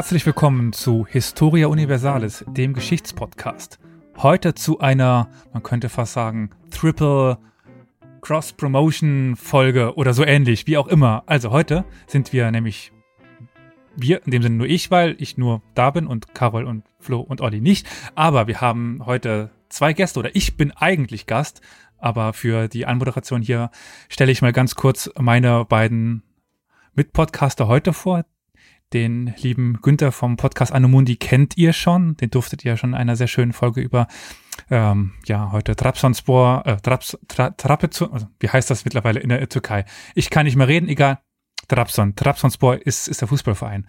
Herzlich willkommen zu Historia Universalis, dem Geschichtspodcast. Heute zu einer, man könnte fast sagen, Triple Cross-Promotion-Folge oder so ähnlich, wie auch immer. Also heute sind wir nämlich wir, in dem Sinne nur ich, weil ich nur da bin und Carol und Flo und Olli nicht. Aber wir haben heute zwei Gäste oder ich bin eigentlich Gast. Aber für die Anmoderation hier stelle ich mal ganz kurz meine beiden Mitpodcaster heute vor. Den lieben Günther vom Podcast Anomundi kennt ihr schon. Den durftet ihr schon in einer sehr schönen Folge über, ähm, ja, heute Trabzonspor, äh, Traps, Tra, Trapezon, also wie heißt das mittlerweile in der Türkei? Ich kann nicht mehr reden, egal. Trabzon. Trabzonspor ist, ist der Fußballverein.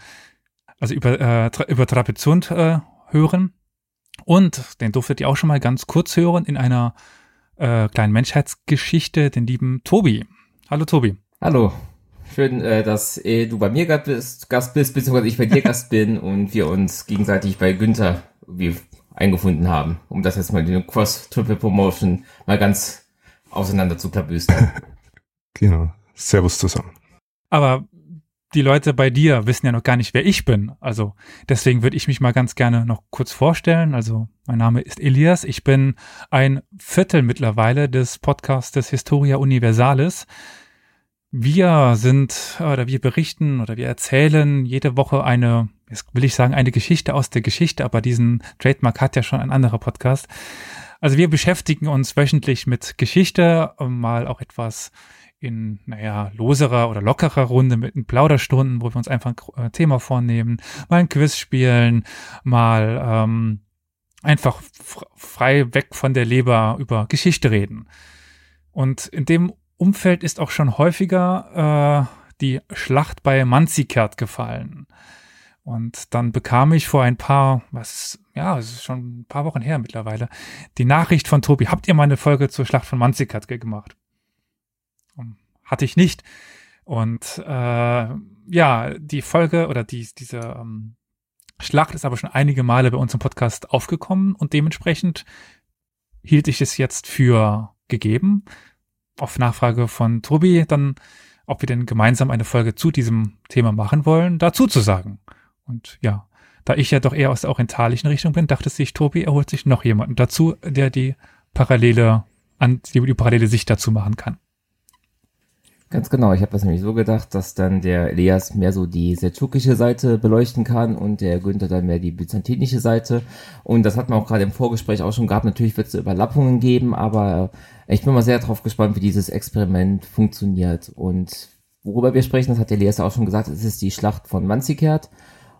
Also über, äh, tra, über Trapezund äh, hören. Und den durftet ihr auch schon mal ganz kurz hören in einer äh, kleinen Menschheitsgeschichte, den lieben Tobi. Hallo Tobi. Hallo. Schön, äh, dass äh, du bei mir Gast bist, Gast bist, beziehungsweise ich bei dir Gast bin und wir uns gegenseitig bei Günther wie eingefunden haben, um das jetzt mal die Cross-Triple-Promotion mal ganz auseinander zu klabüstern. genau. Servus zusammen. Aber die Leute bei dir wissen ja noch gar nicht, wer ich bin. Also deswegen würde ich mich mal ganz gerne noch kurz vorstellen. Also mein Name ist Elias. Ich bin ein Viertel mittlerweile des Podcastes Historia Universalis. Wir sind oder wir berichten oder wir erzählen jede Woche eine, jetzt will ich sagen, eine Geschichte aus der Geschichte, aber diesen Trademark hat ja schon ein anderer Podcast. Also wir beschäftigen uns wöchentlich mit Geschichte, mal auch etwas in, naja, loserer oder lockerer Runde mit Plauderstunden, wo wir uns einfach ein äh, Thema vornehmen, mal ein Quiz spielen, mal ähm, einfach frei weg von der Leber über Geschichte reden. Und in dem Umfeld ist auch schon häufiger äh, die Schlacht bei Manzikert gefallen. Und dann bekam ich vor ein paar, was, ja, es ist schon ein paar Wochen her mittlerweile, die Nachricht von Tobi, habt ihr mal eine Folge zur Schlacht von Manzikert gemacht? Hatte ich nicht. Und äh, ja, die Folge oder die, diese ähm, Schlacht ist aber schon einige Male bei uns im Podcast aufgekommen und dementsprechend hielt ich es jetzt für gegeben, auf Nachfrage von Tobi dann, ob wir denn gemeinsam eine Folge zu diesem Thema machen wollen, dazu zu sagen. Und ja, da ich ja doch eher aus der orientalischen Richtung bin, dachte sich Tobi, er holt sich noch jemanden dazu, der die parallele, an, die, die parallele Sicht dazu machen kann. Ganz genau, ich habe das nämlich so gedacht, dass dann der Elias mehr so die seldschukische Seite beleuchten kann und der Günther dann mehr die byzantinische Seite. Und das hat man auch gerade im Vorgespräch auch schon gehabt. Natürlich wird es Überlappungen geben, aber ich bin mal sehr drauf gespannt, wie dieses Experiment funktioniert. Und worüber wir sprechen, das hat der Elias auch schon gesagt, es ist die Schlacht von Manzikert.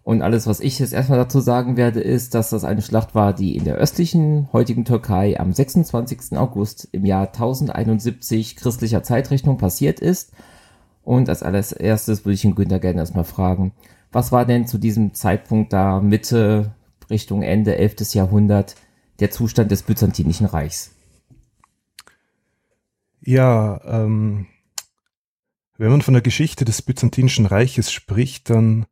Und alles, was ich jetzt erstmal dazu sagen werde, ist, dass das eine Schlacht war, die in der östlichen, heutigen Türkei am 26. August im Jahr 1071 christlicher Zeitrechnung passiert ist. Und als allererstes würde ich den Günther gerne erstmal fragen, was war denn zu diesem Zeitpunkt da Mitte Richtung Ende 11. Jahrhundert der Zustand des Byzantinischen Reichs? Ja, ähm, wenn man von der Geschichte des Byzantinischen Reiches spricht, dann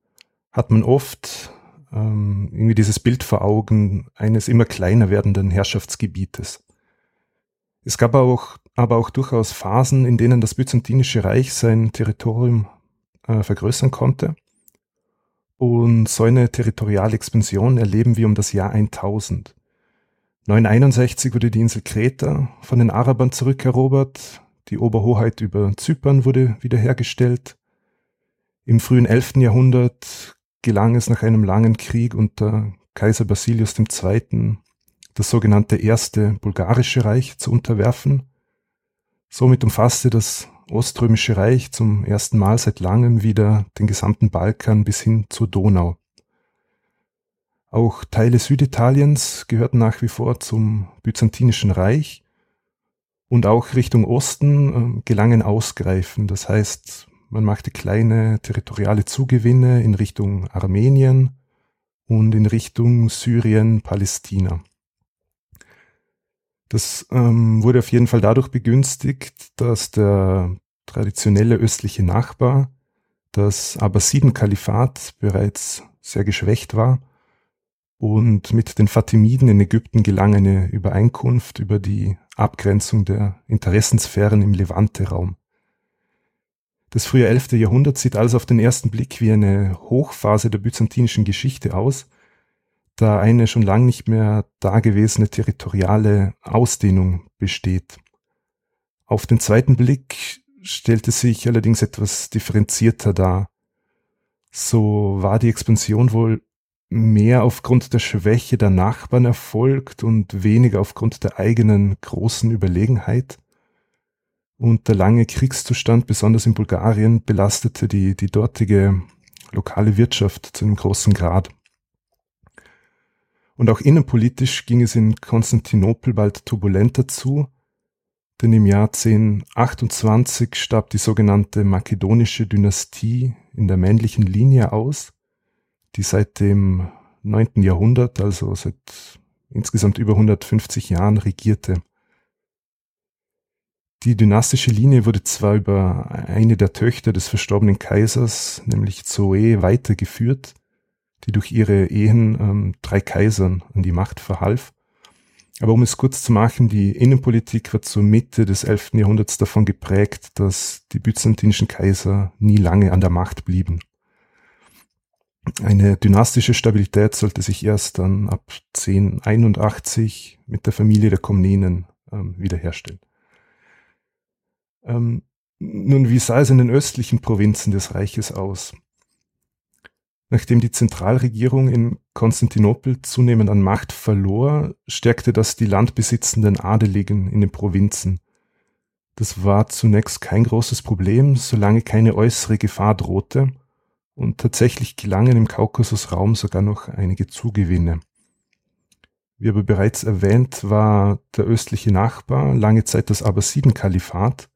hat man oft ähm, irgendwie dieses Bild vor Augen eines immer kleiner werdenden Herrschaftsgebietes. Es gab auch, aber auch durchaus Phasen, in denen das Byzantinische Reich sein Territorium äh, vergrößern konnte. Und so eine territoriale Expansion erleben wir um das Jahr 1000. 961 wurde die Insel Kreta von den Arabern zurückerobert, die Oberhoheit über Zypern wurde wiederhergestellt. Im frühen 11. Jahrhundert gelang es nach einem langen Krieg unter Kaiser Basilius II. das sogenannte Erste Bulgarische Reich zu unterwerfen. Somit umfasste das Oströmische Reich zum ersten Mal seit langem wieder den gesamten Balkan bis hin zur Donau. Auch Teile Süditaliens gehörten nach wie vor zum Byzantinischen Reich und auch Richtung Osten äh, gelangen Ausgreifen, das heißt man machte kleine territoriale Zugewinne in Richtung Armenien und in Richtung Syrien, Palästina. Das ähm, wurde auf jeden Fall dadurch begünstigt, dass der traditionelle östliche Nachbar, das Abbasiden-Kalifat, bereits sehr geschwächt war und mit den Fatimiden in Ägypten gelang eine Übereinkunft über die Abgrenzung der Interessensphären im Levante-Raum. Das frühe 11. Jahrhundert sieht also auf den ersten Blick wie eine Hochphase der byzantinischen Geschichte aus, da eine schon lang nicht mehr dagewesene territoriale Ausdehnung besteht. Auf den zweiten Blick stellte sich allerdings etwas differenzierter dar. So war die Expansion wohl mehr aufgrund der Schwäche der Nachbarn erfolgt und weniger aufgrund der eigenen großen Überlegenheit. Und der lange Kriegszustand, besonders in Bulgarien, belastete die, die dortige lokale Wirtschaft zu einem großen Grad. Und auch innenpolitisch ging es in Konstantinopel bald turbulenter zu, denn im Jahr 1028 starb die sogenannte makedonische Dynastie in der männlichen Linie aus, die seit dem 9. Jahrhundert, also seit insgesamt über 150 Jahren regierte. Die dynastische Linie wurde zwar über eine der Töchter des verstorbenen Kaisers, nämlich Zoe, weitergeführt, die durch ihre Ehen ähm, drei Kaisern an die Macht verhalf, aber um es kurz zu machen, die Innenpolitik wird zur Mitte des 11. Jahrhunderts davon geprägt, dass die byzantinischen Kaiser nie lange an der Macht blieben. Eine dynastische Stabilität sollte sich erst dann ab 1081 mit der Familie der Komnenen ähm, wiederherstellen. Ähm, nun, wie sah es in den östlichen Provinzen des Reiches aus? Nachdem die Zentralregierung in Konstantinopel zunehmend an Macht verlor, stärkte das die landbesitzenden Adeligen in den Provinzen. Das war zunächst kein großes Problem, solange keine äußere Gefahr drohte, und tatsächlich gelangen im Kaukasusraum sogar noch einige Zugewinne. Wie aber bereits erwähnt, war der östliche Nachbar lange Zeit das Abbasiden-Kalifat.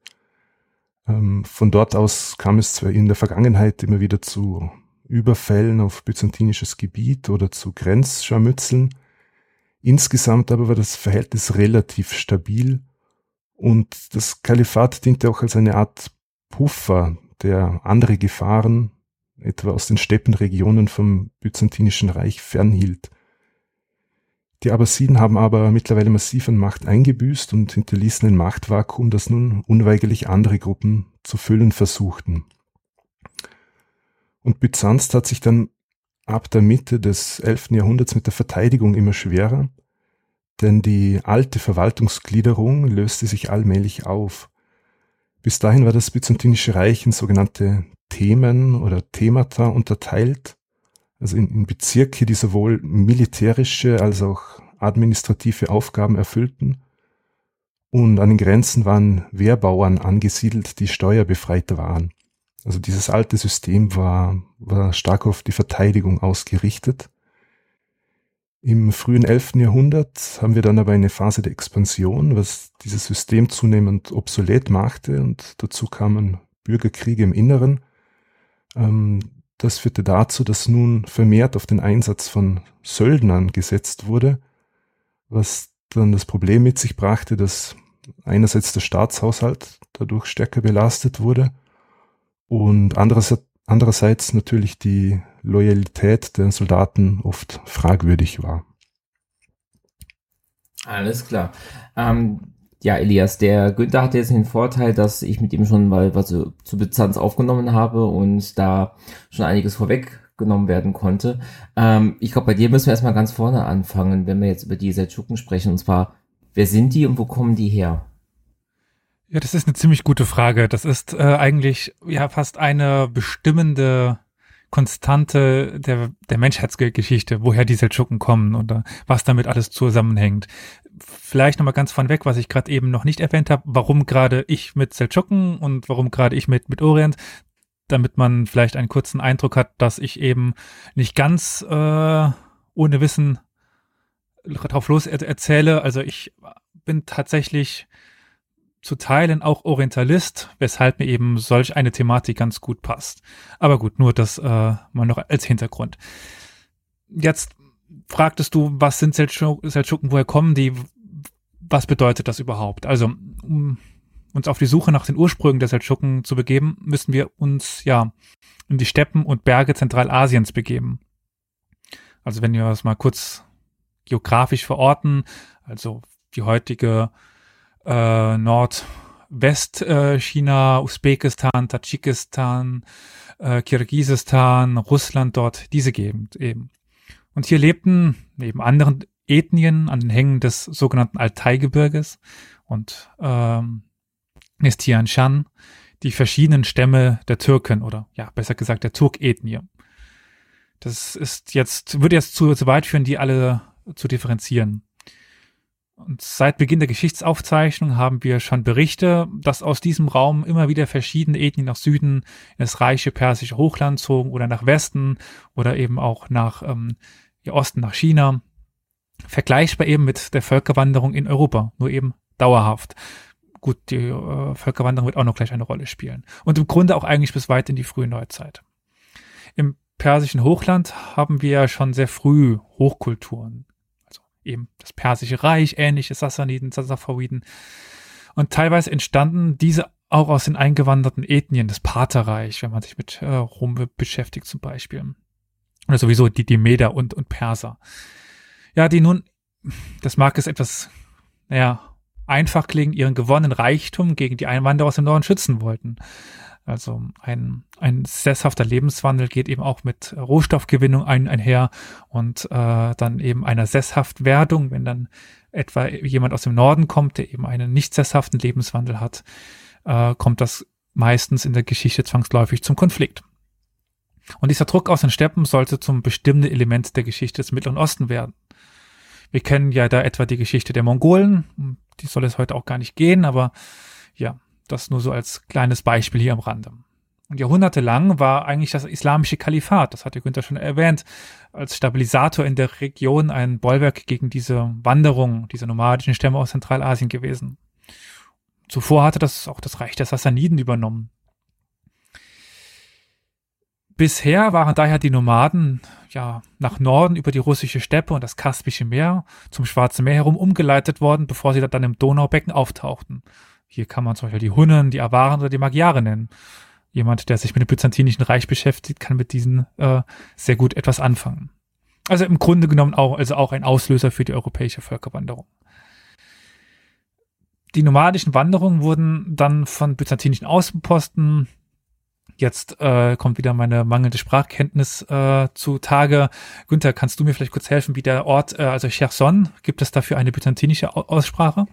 Ähm, von dort aus kam es zwar in der Vergangenheit immer wieder zu Überfällen auf byzantinisches Gebiet oder zu Grenzscharmützeln. Insgesamt aber war das Verhältnis relativ stabil und das Kalifat diente auch als eine Art Puffer, der andere Gefahren, etwa aus den Steppenregionen vom Byzantinischen Reich, fernhielt. Die Abbasiden haben aber mittlerweile massiv an Macht eingebüßt und hinterließen ein Machtvakuum, das nun unweigerlich andere Gruppen zu füllen versuchten. Und Byzanz tat sich dann ab der Mitte des 11. Jahrhunderts mit der Verteidigung immer schwerer, denn die alte Verwaltungsgliederung löste sich allmählich auf. Bis dahin war das Byzantinische Reich in sogenannte Themen oder Themata unterteilt, also in, in Bezirke, die sowohl militärische als auch administrative Aufgaben erfüllten. Und an den Grenzen waren Wehrbauern angesiedelt, die steuerbefreit waren. Also dieses alte System war, war stark auf die Verteidigung ausgerichtet. Im frühen 11. Jahrhundert haben wir dann aber eine Phase der Expansion, was dieses System zunehmend obsolet machte und dazu kamen Bürgerkriege im Inneren. Ähm, das führte dazu, dass nun vermehrt auf den Einsatz von Söldnern gesetzt wurde, was dann das Problem mit sich brachte, dass einerseits der Staatshaushalt dadurch stärker belastet wurde und andererseits, natürlich die Loyalität der Soldaten oft fragwürdig war. Alles klar. Ähm, ja, Elias, der Günther hatte jetzt den Vorteil, dass ich mit ihm schon mal was zu, zu Byzanz aufgenommen habe und da schon einiges vorweggenommen werden konnte. Ähm, ich glaube, bei dir müssen wir erstmal ganz vorne anfangen, wenn wir jetzt über die Seldschuken sprechen. Und zwar, wer sind die und wo kommen die her? Ja, das ist eine ziemlich gute Frage. Das ist äh, eigentlich ja fast eine bestimmende Konstante der, der Menschheitsgeschichte, woher die Seldschuken kommen und äh, was damit alles zusammenhängt. Vielleicht nochmal ganz von weg, was ich gerade eben noch nicht erwähnt habe, warum gerade ich mit Seldschuken und warum gerade ich mit, mit Orient, damit man vielleicht einen kurzen Eindruck hat, dass ich eben nicht ganz äh, ohne Wissen drauf los erzähle. Also ich bin tatsächlich zu Teilen auch Orientalist, weshalb mir eben solch eine Thematik ganz gut passt. Aber gut, nur das äh, mal noch als Hintergrund. Jetzt fragtest du, was sind Seldschuken, woher kommen die? Was bedeutet das überhaupt? Also, um uns auf die Suche nach den Ursprüngen der Seldschuken zu begeben, müssen wir uns ja in die Steppen und Berge Zentralasiens begeben. Also wenn wir das mal kurz geografisch verorten, also die heutige äh, Nord, Westchina, Usbekistan, Tadschikistan, äh, Kirgisistan, Russland dort, diese Gegend eben. Und hier lebten neben anderen Ethnien an den Hängen des sogenannten Altaigebirges und ähm, Tian Shan die verschiedenen Stämme der Türken oder ja, besser gesagt der Turkethnie. Das ist jetzt, würde jetzt zu, zu weit führen, die alle zu differenzieren. Und seit Beginn der Geschichtsaufzeichnung haben wir schon Berichte, dass aus diesem Raum immer wieder verschiedene Ethnien nach Süden in das reiche persische Hochland zogen oder nach Westen oder eben auch nach ähm, Osten, nach China. Vergleichbar eben mit der Völkerwanderung in Europa, nur eben dauerhaft. Gut, die äh, Völkerwanderung wird auch noch gleich eine Rolle spielen. Und im Grunde auch eigentlich bis weit in die frühe Neuzeit. Im persischen Hochland haben wir ja schon sehr früh Hochkulturen eben das Persische Reich, ähnliche Sassaniden, Sasafawiden. Und teilweise entstanden diese auch aus den eingewanderten Ethnien, das Partherreich, wenn man sich mit äh, Rom beschäftigt zum Beispiel. Oder sowieso die, die Meder und, und Perser. Ja, die nun, das mag es etwas, naja, einfach klingen, ihren gewonnenen Reichtum gegen die Einwanderer aus dem Norden schützen wollten. Also ein, ein sesshafter Lebenswandel geht eben auch mit Rohstoffgewinnung ein, einher und äh, dann eben einer Sesshaftwerdung, wenn dann etwa jemand aus dem Norden kommt, der eben einen nicht sesshaften Lebenswandel hat, äh, kommt das meistens in der Geschichte zwangsläufig zum Konflikt. Und dieser Druck aus den Steppen sollte zum bestimmten Element der Geschichte des Mittleren Osten werden. Wir kennen ja da etwa die Geschichte der Mongolen, die soll es heute auch gar nicht gehen, aber ja, das nur so als kleines Beispiel hier am Rande. Und jahrhundertelang war eigentlich das islamische Kalifat, das hatte Günther schon erwähnt, als Stabilisator in der Region ein Bollwerk gegen diese Wanderung, diese nomadischen Stämme aus Zentralasien gewesen. Zuvor hatte das auch das Reich der Sassaniden übernommen. Bisher waren daher die Nomaden ja nach Norden über die russische Steppe und das Kaspische Meer zum Schwarzen Meer herum umgeleitet worden, bevor sie dann im Donaubecken auftauchten. Hier kann man zum Beispiel die Hunnen, die Awaren oder die Magyare nennen. Jemand, der sich mit dem Byzantinischen Reich beschäftigt, kann mit diesen äh, sehr gut etwas anfangen. Also im Grunde genommen auch, also auch ein Auslöser für die europäische Völkerwanderung. Die nomadischen Wanderungen wurden dann von byzantinischen Außenposten Jetzt äh, kommt wieder meine mangelnde Sprachkenntnis äh, zu Tage. Günther, kannst du mir vielleicht kurz helfen, wie der Ort, äh, also Cherson, gibt es dafür eine byzantinische Aussprache?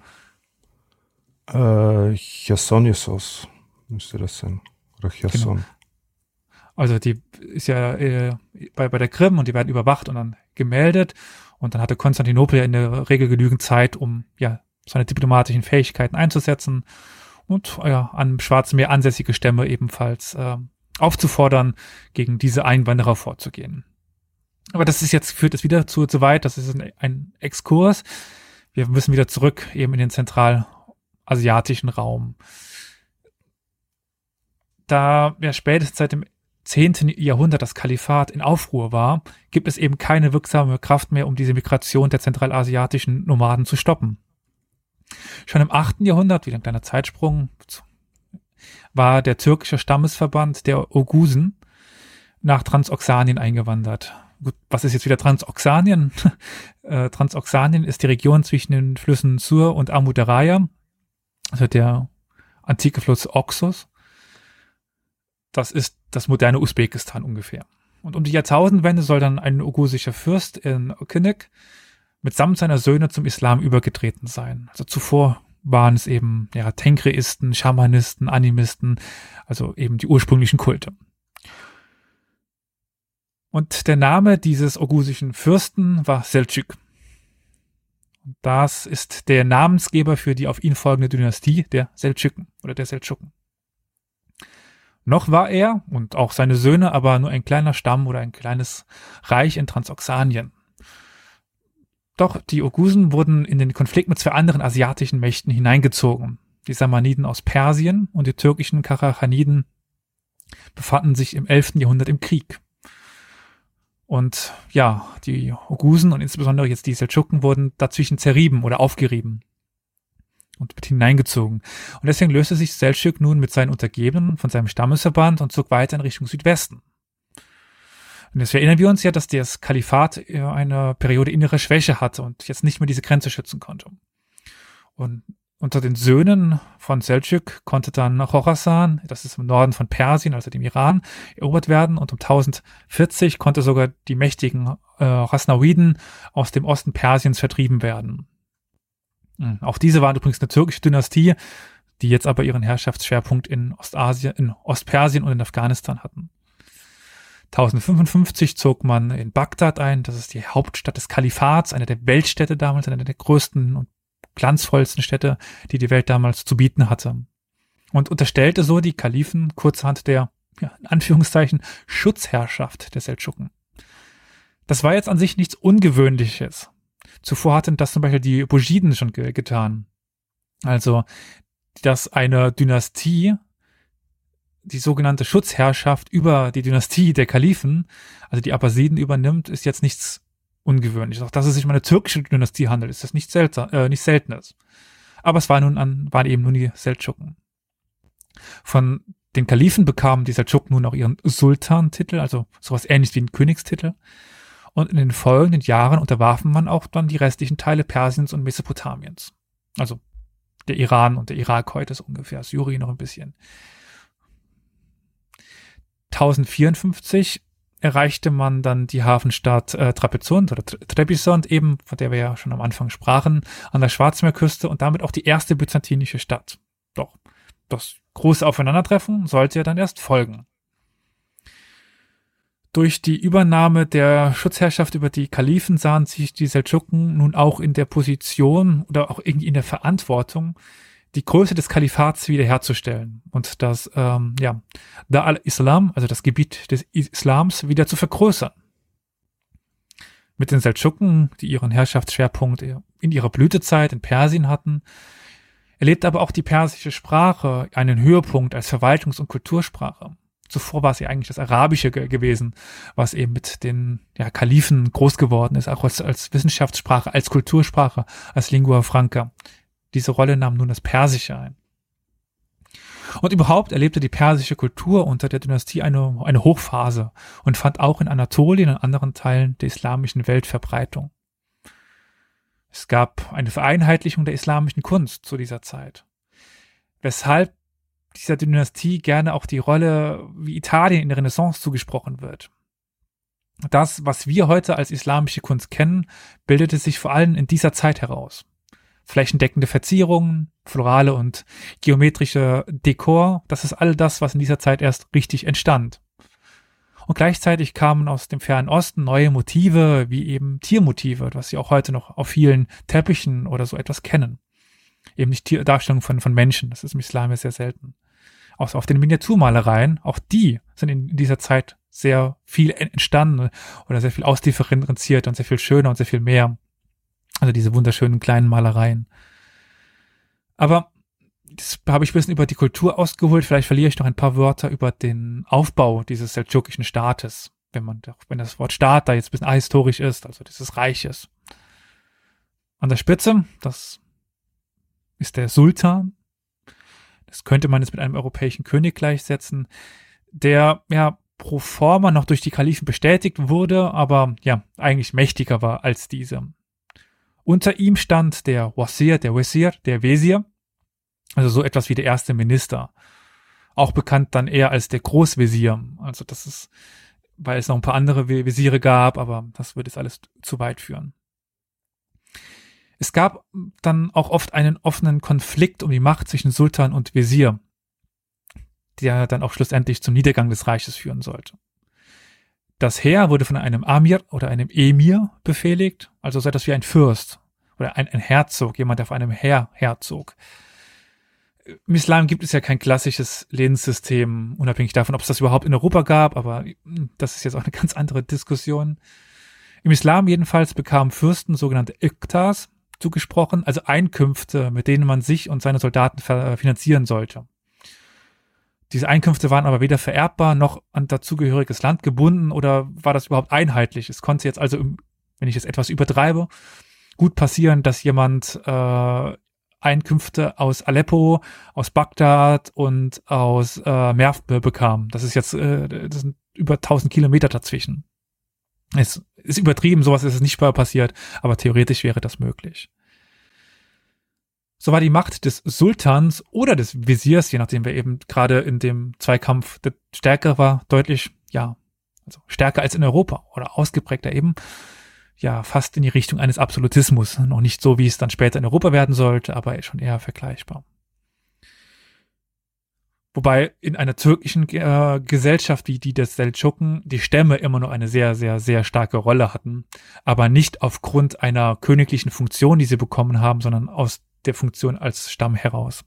Äh, Chersonisos müsste das sein. Oder Cherson. Genau. Also die ist ja äh, bei, bei der Krim und die werden überwacht und dann gemeldet. Und dann hatte Konstantinopel ja in der Regel genügend Zeit, um ja seine diplomatischen Fähigkeiten einzusetzen und ja, an Schwarzem Meer ansässige Stämme ebenfalls äh, aufzufordern, gegen diese Einwanderer vorzugehen. Aber das ist jetzt, führt es wieder zu, zu weit, das ist ein, ein Exkurs. Wir müssen wieder zurück eben in den Zentral- asiatischen Raum. Da ja spätestens seit dem 10. Jahrhundert das Kalifat in Aufruhr war, gibt es eben keine wirksame Kraft mehr, um diese Migration der zentralasiatischen Nomaden zu stoppen. Schon im 8. Jahrhundert, wieder ein kleiner Zeitsprung, war der türkische Stammesverband der Ogusen nach Transoxanien eingewandert. Gut, was ist jetzt wieder Transoxanien? Äh, Transoxanien ist die Region zwischen den Flüssen Sur und Amu Daraya also der antike Fluss Oxus. Das ist das moderne Usbekistan ungefähr. Und um die Jahrtausendwende soll dann ein ogusischer Fürst in Okinek mitsamt seiner Söhne zum Islam übergetreten sein. Also zuvor waren es eben ja, Tenkreisten, Schamanisten, Animisten, also eben die ursprünglichen Kulte. Und der Name dieses ogusischen Fürsten war Selçuk. Das ist der Namensgeber für die auf ihn folgende Dynastie der Seldschuken oder der Seldschuken. Noch war er und auch seine Söhne aber nur ein kleiner Stamm oder ein kleines Reich in Transoxanien. Doch die Ogusen wurden in den Konflikt mit zwei anderen asiatischen Mächten hineingezogen. Die Samaniden aus Persien und die türkischen Karachaniden befanden sich im 11. Jahrhundert im Krieg. Und ja, die Ogusen und insbesondere jetzt die Seldschuken wurden dazwischen zerrieben oder aufgerieben und mit hineingezogen. Und deswegen löste sich Seldschuк nun mit seinen Untergebenen von seinem Stammesverband und zog weiter in Richtung Südwesten. Und jetzt erinnern wir uns ja, dass das Kalifat eine Periode innere Schwäche hatte und jetzt nicht mehr diese Grenze schützen konnte. Und unter den Söhnen von Seljuk konnte dann Khorasan, das ist im Norden von Persien, also dem Iran, erobert werden und um 1040 konnte sogar die mächtigen äh, Rasnawiden aus dem Osten Persiens vertrieben werden. Mhm. Auch diese waren übrigens eine türkische Dynastie, die jetzt aber ihren Herrschaftsschwerpunkt in Ostasien, in Ostpersien und in Afghanistan hatten. 1055 zog man in Bagdad ein, das ist die Hauptstadt des Kalifats, eine der Weltstädte damals, eine der größten und glanzvollsten Städte, die die Welt damals zu bieten hatte. Und unterstellte so die Kalifen kurzerhand der, ja, in Anführungszeichen, Schutzherrschaft der Seldschuken. Das war jetzt an sich nichts Ungewöhnliches. Zuvor hatten das zum Beispiel die Bujiden schon ge getan. Also, dass eine Dynastie die sogenannte Schutzherrschaft über die Dynastie der Kalifen, also die Abbasiden übernimmt, ist jetzt nichts ungewöhnlich. Auch dass es sich um eine türkische Dynastie handelt, ist das nicht, seltsam, äh, nicht Seltenes. Aber es war nun an, waren eben nun die Seldschuken. Von den Kalifen bekamen die Seldschuken nun auch ihren Sultan-Titel, also sowas ähnliches wie einen Königstitel. Und in den folgenden Jahren unterwarfen man auch dann die restlichen Teile Persiens und Mesopotamiens. Also der Iran und der Irak heute ist ungefähr, Syrien noch ein bisschen. 1054 erreichte man dann die Hafenstadt äh, Trapezunt oder Trebizond eben, von der wir ja schon am Anfang sprachen, an der Schwarzmeerküste und damit auch die erste byzantinische Stadt. Doch das große Aufeinandertreffen sollte ja dann erst folgen. Durch die Übernahme der Schutzherrschaft über die Kalifen sahen sich die Seldschuken nun auch in der Position oder auch irgendwie in der Verantwortung, die Größe des Kalifats wiederherzustellen und das, ähm, ja, da al-Islam, also das Gebiet des Islams, wieder zu vergrößern. Mit den Seldschuken, die ihren Herrschaftsschwerpunkt in ihrer Blütezeit in Persien hatten, erlebt aber auch die persische Sprache einen Höhepunkt als Verwaltungs- und Kultursprache. Zuvor war ja eigentlich das Arabische ge gewesen, was eben mit den ja, Kalifen groß geworden ist, auch als, als Wissenschaftssprache, als Kultursprache, als Lingua Franca. Diese Rolle nahm nun das Persische ein. Und überhaupt erlebte die persische Kultur unter der Dynastie eine, eine Hochphase und fand auch in Anatolien und anderen Teilen der islamischen Welt Verbreitung. Es gab eine Vereinheitlichung der islamischen Kunst zu dieser Zeit, weshalb dieser Dynastie gerne auch die Rolle wie Italien in der Renaissance zugesprochen wird. Das, was wir heute als islamische Kunst kennen, bildete sich vor allem in dieser Zeit heraus flächendeckende Verzierungen, florale und geometrische Dekor, das ist all das, was in dieser Zeit erst richtig entstand. Und gleichzeitig kamen aus dem fernen Osten neue Motive, wie eben Tiermotive, was Sie auch heute noch auf vielen Teppichen oder so etwas kennen. Eben nicht Tier Darstellungen von, von Menschen, das ist im Islam sehr selten. Auch auf den Miniaturmalereien, auch die sind in dieser Zeit sehr viel entstanden oder sehr viel ausdifferenziert und sehr viel schöner und sehr viel mehr. Also diese wunderschönen kleinen Malereien. Aber das habe ich ein bisschen über die Kultur ausgeholt. Vielleicht verliere ich noch ein paar Wörter über den Aufbau dieses seldschukischen Staates. Wenn man, wenn das Wort Staat da jetzt ein bisschen ahistorisch ist, also dieses Reiches. An der Spitze, das ist der Sultan. Das könnte man jetzt mit einem europäischen König gleichsetzen, der ja pro forma noch durch die Kalifen bestätigt wurde, aber ja, eigentlich mächtiger war als diese. Unter ihm stand der Wazir, der Wazir, der Wesir, also so etwas wie der erste Minister. Auch bekannt dann eher als der Großvisier. Also das ist, weil es noch ein paar andere Visiere gab, aber das würde jetzt alles zu weit führen. Es gab dann auch oft einen offenen Konflikt um die Macht zwischen Sultan und Visier, der dann auch schlussendlich zum Niedergang des Reiches führen sollte. Das Heer wurde von einem Amir oder einem Emir befehligt, also so etwas wie ein Fürst oder ein, ein Herzog, jemand, der auf einem Heer herzog. Im Islam gibt es ja kein klassisches Lebenssystem, unabhängig davon, ob es das überhaupt in Europa gab, aber das ist jetzt auch eine ganz andere Diskussion. Im Islam jedenfalls bekamen Fürsten sogenannte Iktas zugesprochen, also Einkünfte, mit denen man sich und seine Soldaten finanzieren sollte. Diese Einkünfte waren aber weder vererbbar noch an dazugehöriges Land gebunden oder war das überhaupt einheitlich. Es konnte jetzt also, wenn ich es etwas übertreibe, gut passieren, dass jemand äh, Einkünfte aus Aleppo, aus Bagdad und aus äh, Merv bekam. Das ist jetzt, äh, das sind über 1000 Kilometer dazwischen. Es ist übertrieben, sowas ist nicht passiert, aber theoretisch wäre das möglich. So war die Macht des Sultans oder des Visiers, je nachdem wer eben gerade in dem Zweikampf stärker war, deutlich, ja, also stärker als in Europa oder ausgeprägter eben, ja, fast in die Richtung eines Absolutismus. Noch nicht so, wie es dann später in Europa werden sollte, aber schon eher vergleichbar. Wobei in einer türkischen äh, Gesellschaft wie die des Seldschuken die Stämme immer noch eine sehr, sehr, sehr starke Rolle hatten. Aber nicht aufgrund einer königlichen Funktion, die sie bekommen haben, sondern aus der Funktion als Stamm heraus.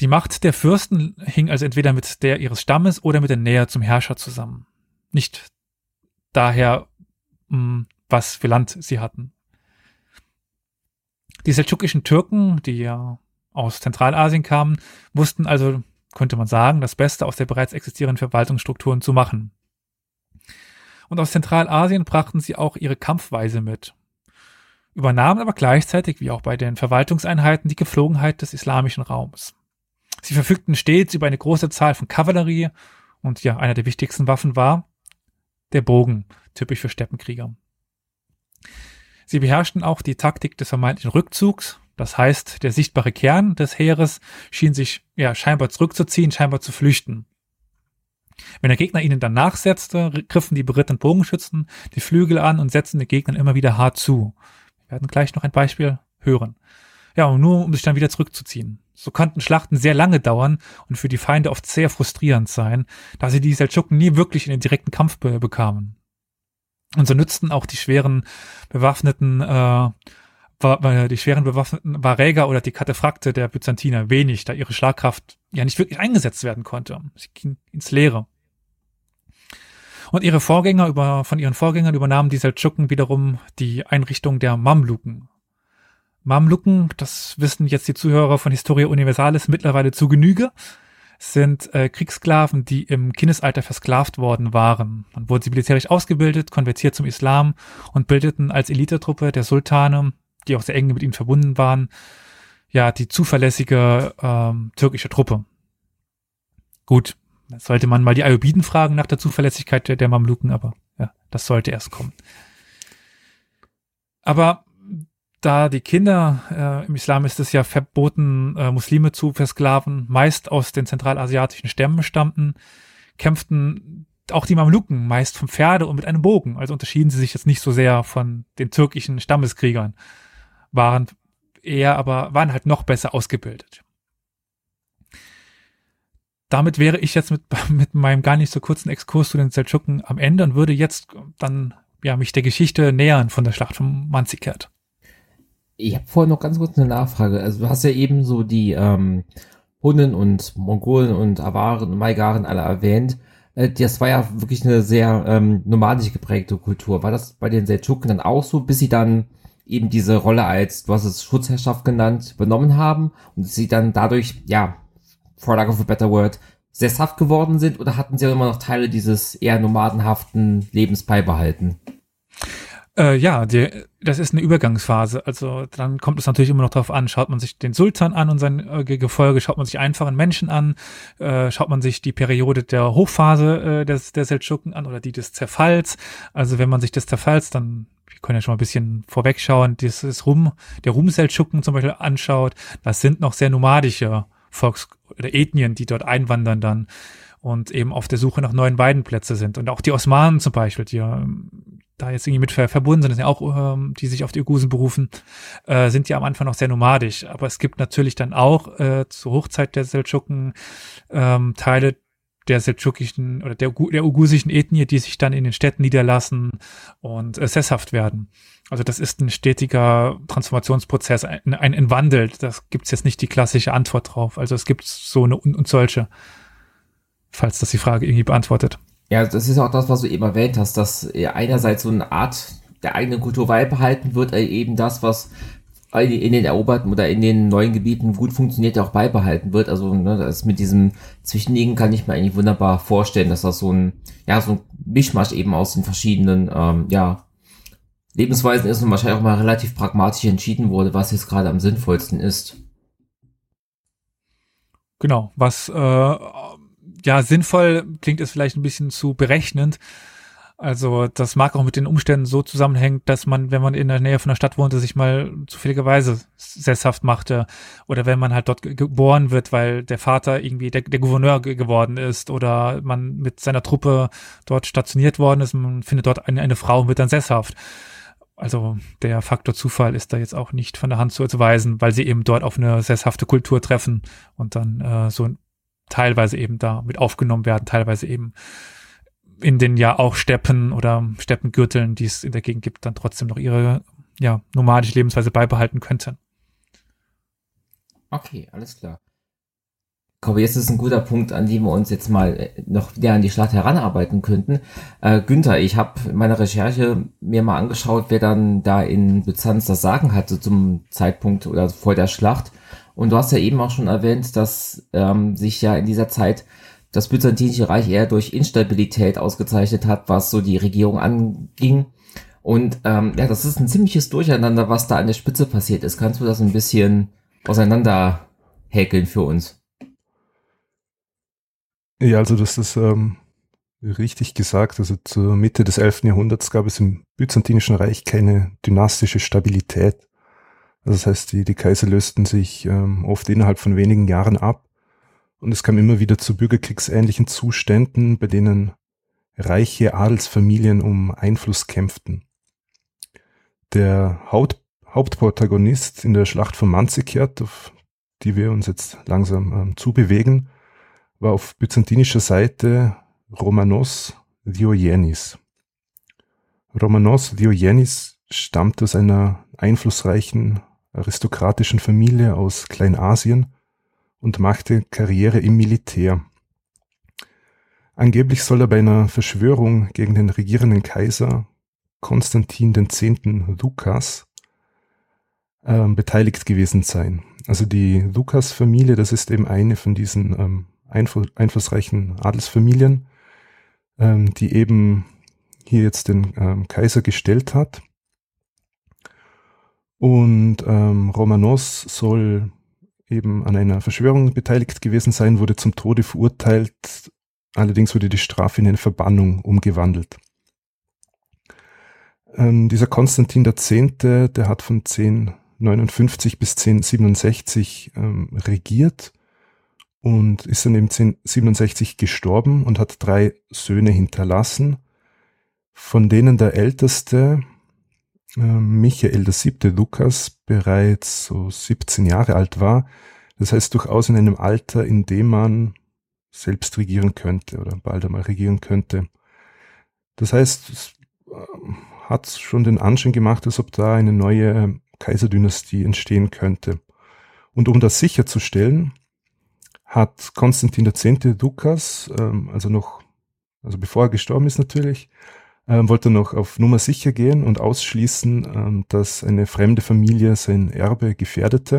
Die Macht der Fürsten hing also entweder mit der ihres Stammes oder mit der Nähe zum Herrscher zusammen. Nicht daher, hm, was für Land sie hatten. Die seldschukischen Türken, die ja aus Zentralasien kamen, wussten also, könnte man sagen, das Beste aus der bereits existierenden Verwaltungsstrukturen zu machen. Und aus Zentralasien brachten sie auch ihre Kampfweise mit, übernahmen aber gleichzeitig, wie auch bei den Verwaltungseinheiten, die Geflogenheit des islamischen Raums. Sie verfügten stets über eine große Zahl von Kavallerie und ja, einer der wichtigsten Waffen war der Bogen, typisch für Steppenkrieger. Sie beherrschten auch die Taktik des vermeintlichen Rückzugs, das heißt, der sichtbare Kern des Heeres schien sich ja scheinbar zurückzuziehen, scheinbar zu flüchten. Wenn der Gegner ihnen dann nachsetzte, griffen die berittenen Bogenschützen die Flügel an und setzten den Gegnern immer wieder hart zu. Werden gleich noch ein Beispiel hören. Ja, und nur um sich dann wieder zurückzuziehen. So konnten Schlachten sehr lange dauern und für die Feinde oft sehr frustrierend sein, da sie die Seldschuken nie wirklich in den direkten Kampf be bekamen. Und so nützten auch die schweren bewaffneten äh, die schweren bewaffneten Varäger oder die Kataphrакte der Byzantiner wenig, da ihre Schlagkraft ja nicht wirklich eingesetzt werden konnte. Sie ging ins Leere. Und ihre Vorgänger über, von ihren Vorgängern übernahmen die Seldschuken wiederum die Einrichtung der Mamluken. Mamluken, das wissen jetzt die Zuhörer von Historia Universalis mittlerweile zu Genüge, sind äh, Kriegssklaven, die im Kindesalter versklavt worden waren. Dann wurden sie militärisch ausgebildet, konvertiert zum Islam und bildeten als Elitetruppe der Sultane die auch sehr eng mit ihnen verbunden waren, ja, die zuverlässige ähm, türkische Truppe. Gut, sollte man mal die Ayubiden fragen nach der Zuverlässigkeit der, der Mamluken, aber ja, das sollte erst kommen. Aber da die Kinder, äh, im Islam ist es ja verboten, äh, Muslime zu versklaven, meist aus den zentralasiatischen Stämmen stammten, kämpften auch die Mamluken meist vom Pferde und mit einem Bogen, also unterschieden sie sich jetzt nicht so sehr von den türkischen Stammeskriegern waren eher, aber waren halt noch besser ausgebildet. Damit wäre ich jetzt mit, mit meinem gar nicht so kurzen Exkurs zu den Seldschuken am Ende und würde jetzt dann ja mich der Geschichte nähern von der Schlacht von Manzikert. Ich habe vorher noch ganz kurz eine Nachfrage. Also du hast ja eben so die ähm, Hunnen und Mongolen und Awaren und Maigaren alle erwähnt. Äh, das war ja wirklich eine sehr ähm, nomadisch geprägte Kultur. War das bei den Seldschuken dann auch so, bis sie dann eben diese Rolle als, du hast es Schutzherrschaft genannt, übernommen haben und sie dann dadurch, ja, for lack of a better word, sesshaft geworden sind oder hatten sie immer noch Teile dieses eher nomadenhaften Lebens beibehalten? Äh, ja, die, das ist eine Übergangsphase. Also dann kommt es natürlich immer noch darauf an, schaut man sich den Sultan an und sein äh, Gefolge, schaut man sich einfachen Menschen an, äh, schaut man sich die Periode der Hochphase äh, des, der Seldschuken an oder die des Zerfalls. Also wenn man sich des Zerfalls dann können ja schon mal ein bisschen vorwegschauen, dieses Rum, der Rumseldschuken zum Beispiel anschaut, das sind noch sehr nomadische Volks- oder Ethnien, die dort einwandern dann und eben auf der Suche nach neuen Weidenplätze sind. Und auch die Osmanen zum Beispiel, die ja ähm, da jetzt irgendwie mit verbunden sind, sind ja auch, ähm, die sich auf die Ugusen berufen, äh, sind ja am Anfang noch sehr nomadisch. Aber es gibt natürlich dann auch äh, zur Hochzeit der Seldschuken ähm, Teile der seldschukischen oder der, der ugusischen Ethnie, die sich dann in den Städten niederlassen und äh, sesshaft werden. Also das ist ein stetiger Transformationsprozess, ein, ein, ein Wandel. Das gibt's jetzt nicht die klassische Antwort drauf. Also es gibt so eine und, und solche, falls das die Frage irgendwie beantwortet. Ja, das ist auch das, was du eben erwähnt hast, dass einerseits so eine Art der eigenen Kultur beibehalten wird, äh, eben das, was in den eroberten oder in den neuen Gebieten gut funktioniert, auch beibehalten wird. Also ne, das mit diesem Zwischenliegen kann ich mir eigentlich wunderbar vorstellen, dass das so ein, ja, so ein Mischmasch eben aus den verschiedenen, ähm, ja, Lebensweisen ist und wahrscheinlich auch mal relativ pragmatisch entschieden wurde, was jetzt gerade am sinnvollsten ist. Genau, was äh, ja sinnvoll klingt, ist vielleicht ein bisschen zu berechnend. Also das mag auch mit den Umständen so zusammenhängen, dass man, wenn man in der Nähe von der Stadt wohnte, sich mal zufälligerweise sesshaft machte oder wenn man halt dort geboren wird, weil der Vater irgendwie der, der Gouverneur geworden ist oder man mit seiner Truppe dort stationiert worden ist, man findet dort eine, eine Frau und wird dann sesshaft. Also der Faktor Zufall ist da jetzt auch nicht von der Hand zu weisen, weil sie eben dort auf eine sesshafte Kultur treffen und dann äh, so teilweise eben da mit aufgenommen werden, teilweise eben in den ja auch Steppen oder Steppengürteln, die es in der Gegend gibt, dann trotzdem noch ihre ja, nomadische Lebensweise beibehalten könnten. Okay, alles klar. Ich glaube, jetzt ist ein guter Punkt, an dem wir uns jetzt mal äh, noch wieder an die Schlacht heranarbeiten könnten. Äh, Günther, ich habe in meiner Recherche mir mal angeschaut, wer dann da in Byzanz das Sagen hatte zum Zeitpunkt oder vor der Schlacht. Und du hast ja eben auch schon erwähnt, dass ähm, sich ja in dieser Zeit das Byzantinische Reich eher durch Instabilität ausgezeichnet hat, was so die Regierung anging. Und ähm, ja, das ist ein ziemliches Durcheinander, was da an der Spitze passiert ist. Kannst du das ein bisschen auseinander häkeln für uns? Ja, also das ist ähm, richtig gesagt. Also zur Mitte des 11. Jahrhunderts gab es im Byzantinischen Reich keine dynastische Stabilität. Also das heißt, die, die Kaiser lösten sich ähm, oft innerhalb von wenigen Jahren ab und es kam immer wieder zu bürgerkriegsähnlichen Zuständen, bei denen reiche Adelsfamilien um Einfluss kämpften. Der Haupt Hauptprotagonist in der Schlacht von Manzikert, auf die wir uns jetzt langsam ähm, zubewegen, war auf byzantinischer Seite Romanos Diogenes. Romanos Diogenes stammt aus einer einflussreichen aristokratischen Familie aus Kleinasien und machte Karriere im Militär. Angeblich soll er bei einer Verschwörung gegen den regierenden Kaiser Konstantin X. Lukas äh, beteiligt gewesen sein. Also die Lukas-Familie, das ist eben eine von diesen ähm, einfl einflussreichen Adelsfamilien, ähm, die eben hier jetzt den ähm, Kaiser gestellt hat. Und ähm, Romanos soll eben an einer Verschwörung beteiligt gewesen sein, wurde zum Tode verurteilt. Allerdings wurde die Strafe in eine Verbannung umgewandelt. Ähm, dieser Konstantin X., der hat von 1059 bis 1067 ähm, regiert und ist dann eben 1067 gestorben und hat drei Söhne hinterlassen, von denen der älteste, äh, Michael VII. Lukas, bereits so 17 Jahre alt war. Das heißt durchaus in einem Alter, in dem man selbst regieren könnte oder bald einmal regieren könnte. Das heißt, es ähm, hat schon den Anschein gemacht, als ob da eine neue Kaiserdynastie entstehen könnte. Und um das sicherzustellen, hat Konstantin X. Lukas, ähm, also noch, also bevor er gestorben ist natürlich, ähm, wollte noch auf Nummer sicher gehen und ausschließen, ähm, dass eine fremde Familie sein Erbe gefährdete.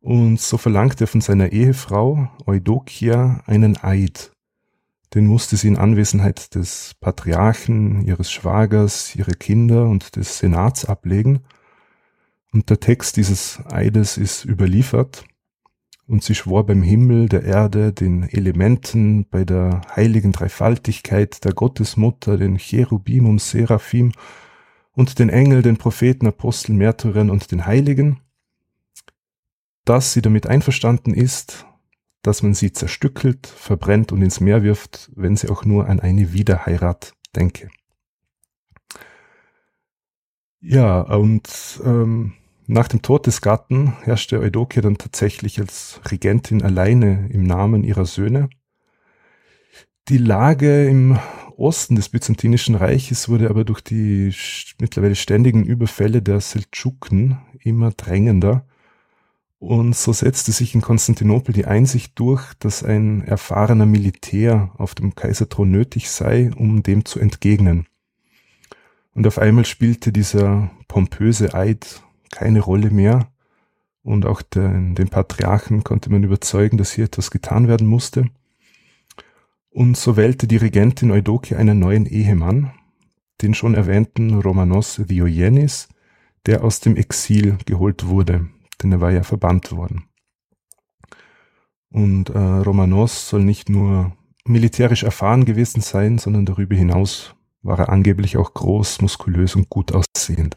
Und so verlangte er von seiner Ehefrau Eudokia einen Eid. Den musste sie in Anwesenheit des Patriarchen, ihres Schwagers, ihrer Kinder und des Senats ablegen. Und der Text dieses Eides ist überliefert und sie schwor beim Himmel, der Erde, den Elementen, bei der heiligen Dreifaltigkeit, der Gottesmutter, den Cherubim und Seraphim und den Engel, den Propheten, Aposteln, Märtyrern und den Heiligen, dass sie damit einverstanden ist, dass man sie zerstückelt, verbrennt und ins Meer wirft, wenn sie auch nur an eine Wiederheirat denke. Ja, und ähm, nach dem Tod des Gatten herrschte Eudokia dann tatsächlich als Regentin alleine im Namen ihrer Söhne. Die Lage im Osten des Byzantinischen Reiches wurde aber durch die mittlerweile ständigen Überfälle der Seldschuken immer drängender. Und so setzte sich in Konstantinopel die Einsicht durch, dass ein erfahrener Militär auf dem Kaiserthron nötig sei, um dem zu entgegnen. Und auf einmal spielte dieser pompöse Eid keine Rolle mehr. Und auch den, den Patriarchen konnte man überzeugen, dass hier etwas getan werden musste. Und so wählte die Regentin Eudokia einen neuen Ehemann, den schon erwähnten Romanos Diogenes, der aus dem Exil geholt wurde, denn er war ja verbannt worden. Und äh, Romanos soll nicht nur militärisch erfahren gewesen sein, sondern darüber hinaus war er angeblich auch groß, muskulös und gut aussehend.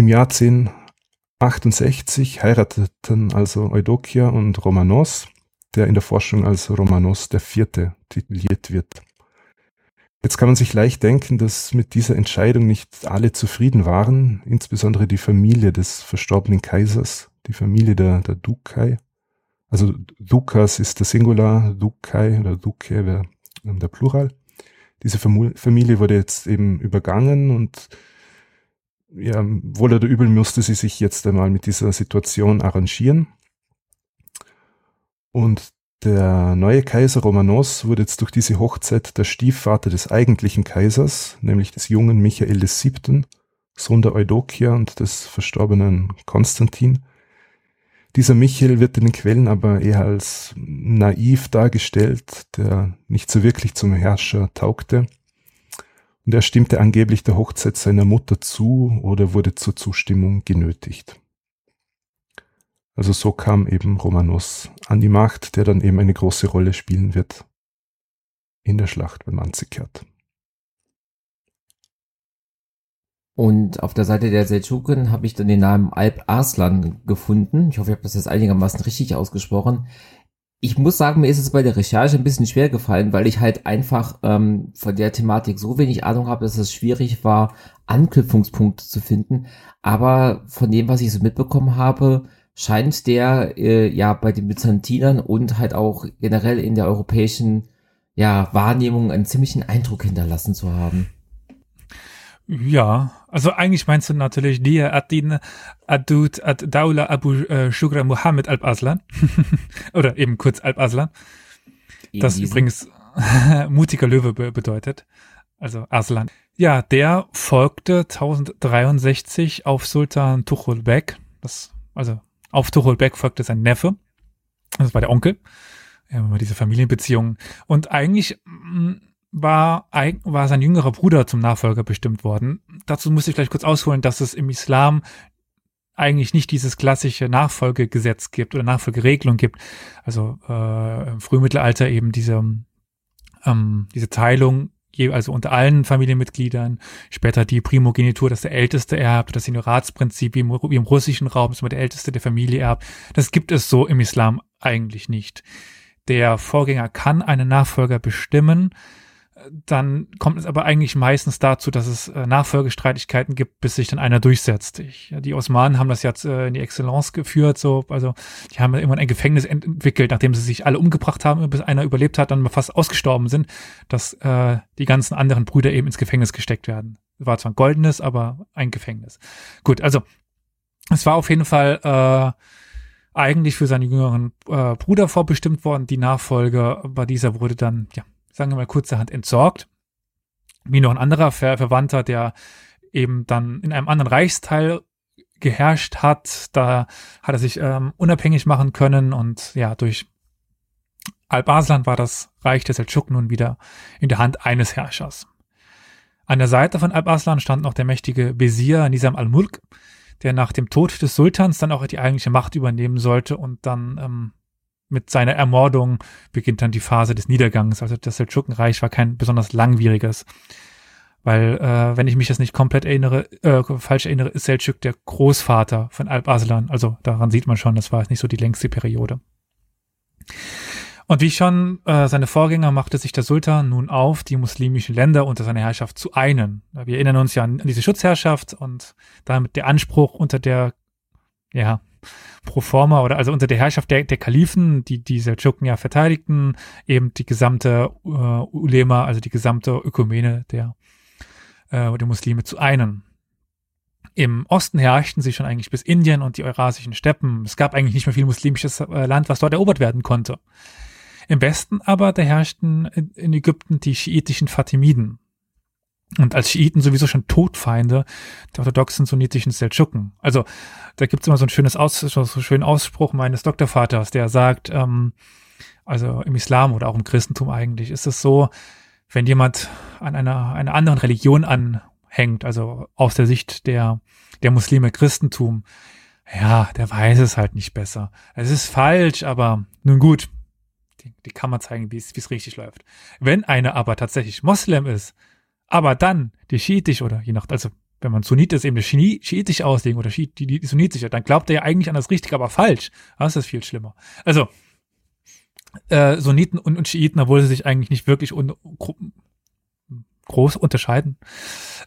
Im Jahr 1068 heirateten also Eudokia und Romanos, der in der Forschung als Romanos IV. tituliert wird. Jetzt kann man sich leicht denken, dass mit dieser Entscheidung nicht alle zufrieden waren, insbesondere die Familie des verstorbenen Kaisers, die Familie der, der Dukai. Also Dukas ist der Singular, Dukai oder Duke wäre der Plural. Diese Familie wurde jetzt eben übergangen und ja, wohl oder übel musste sie sich jetzt einmal mit dieser Situation arrangieren. Und der neue Kaiser Romanos wurde jetzt durch diese Hochzeit der Stiefvater des eigentlichen Kaisers, nämlich des jungen Michael VII., Sohn der Eudokia und des verstorbenen Konstantin. Dieser Michael wird in den Quellen aber eher als naiv dargestellt, der nicht so wirklich zum Herrscher taugte. Und er stimmte angeblich der Hochzeit seiner Mutter zu oder wurde zur Zustimmung genötigt. Also so kam eben Romanos an die Macht, der dann eben eine große Rolle spielen wird in der Schlacht bei Manzikert. Und auf der Seite der Seldschuken habe ich dann den Namen Alp Arslan gefunden. Ich hoffe, ich habe das jetzt einigermaßen richtig ausgesprochen. Ich muss sagen, mir ist es bei der Recherche ein bisschen schwer gefallen, weil ich halt einfach ähm, von der Thematik so wenig Ahnung habe, dass es schwierig war, Anknüpfungspunkte zu finden. Aber von dem, was ich so mitbekommen habe, scheint der äh, ja bei den Byzantinern und halt auch generell in der europäischen ja, Wahrnehmung einen ziemlichen Eindruck hinterlassen zu haben. Ja, also eigentlich meinst du natürlich Dia Adin Adud Ad Daula Abu äh, Shukra Muhammad Al-Aslan. Oder eben kurz Al-Aslan. Das diesen. übrigens mutiger Löwe be bedeutet. Also Aslan. Ja, der folgte 1063 auf Sultan Tuchul Bek. Das, also auf Tuchul Bek folgte sein Neffe. Das war der Onkel. Ja, diese Familienbeziehungen. Und eigentlich mm, war, war sein jüngerer Bruder zum Nachfolger bestimmt worden. Dazu muss ich gleich kurz ausholen, dass es im Islam eigentlich nicht dieses klassische Nachfolgegesetz gibt oder Nachfolgeregelung gibt. Also äh, im Frühmittelalter eben diese, ähm, diese Teilung, also unter allen Familienmitgliedern, später die Primogenitur, dass der Älteste erbt, das Senioratsprinzip wie im, wie im russischen Raum, dass man der Älteste der Familie erbt. Das gibt es so im Islam eigentlich nicht. Der Vorgänger kann einen Nachfolger bestimmen, dann kommt es aber eigentlich meistens dazu, dass es äh, Nachfolgestreitigkeiten gibt, bis sich dann einer durchsetzt. Ich, die Osmanen haben das jetzt äh, in die Excellence geführt, so, also die haben immer ein Gefängnis entwickelt, nachdem sie sich alle umgebracht haben, bis einer überlebt hat, dann fast ausgestorben sind, dass äh, die ganzen anderen Brüder eben ins Gefängnis gesteckt werden. War zwar ein goldenes, aber ein Gefängnis. Gut, also es war auf jeden Fall äh, eigentlich für seinen jüngeren äh, Bruder vorbestimmt worden, die Nachfolge, aber dieser wurde dann, ja, sagen wir mal kurzerhand entsorgt. Wie noch ein anderer Ver Verwandter, der eben dann in einem anderen Reichsteil geherrscht hat. Da hat er sich ähm, unabhängig machen können und ja, durch Alp-Arslan war das Reich der Seldschuken nun wieder in der Hand eines Herrschers. An der Seite von Alp-Arslan stand noch der mächtige Bezir Nizam al-Mulk, der nach dem Tod des Sultans dann auch die eigentliche Macht übernehmen sollte und dann ähm, mit seiner Ermordung beginnt dann die Phase des Niedergangs. Also das Seldschukenreich war kein besonders langwieriges. Weil, äh, wenn ich mich jetzt nicht komplett erinnere, äh, falsch erinnere, ist Seldschuк der Großvater von Alp Arslan. Also daran sieht man schon, das war jetzt nicht so die längste Periode. Und wie schon äh, seine Vorgänger machte sich der Sultan nun auf, die muslimischen Länder unter seiner Herrschaft zu einen. Wir erinnern uns ja an diese Schutzherrschaft und damit der Anspruch unter der ja, pro forma oder also unter der Herrschaft der, der Kalifen, die die Seldschuken ja verteidigten, eben die gesamte äh, Ulema, also die gesamte Ökumene der, äh, der Muslime zu einen. Im Osten herrschten sie schon eigentlich bis Indien und die eurasischen Steppen. Es gab eigentlich nicht mehr viel muslimisches äh, Land, was dort erobert werden konnte. Im Westen aber, da herrschten in Ägypten die schiitischen Fatimiden und als Schiiten sowieso schon Todfeinde der orthodoxen sunnitischen Seldschuken. Also da gibt's immer so ein schönes Aus, so einen schönen Ausspruch meines Doktorvaters, der sagt, ähm, also im Islam oder auch im Christentum eigentlich, ist es so, wenn jemand an einer, einer anderen Religion anhängt, also aus der Sicht der, der Muslime Christentum, ja, der weiß es halt nicht besser. Es ist falsch, aber nun gut, die, die kann man zeigen, wie es richtig läuft. Wenn einer aber tatsächlich Moslem ist, aber dann die schiitisch oder je nach, also wenn man Sunnit ist, eben eine schiitisch auslegen oder Schiit, die, die sunnitische, dann glaubt er ja eigentlich an das Richtige, aber falsch. Das ist viel schlimmer. Also, äh, Sunniten und, und Schiiten, obwohl sie sich eigentlich nicht wirklich un, groß unterscheiden,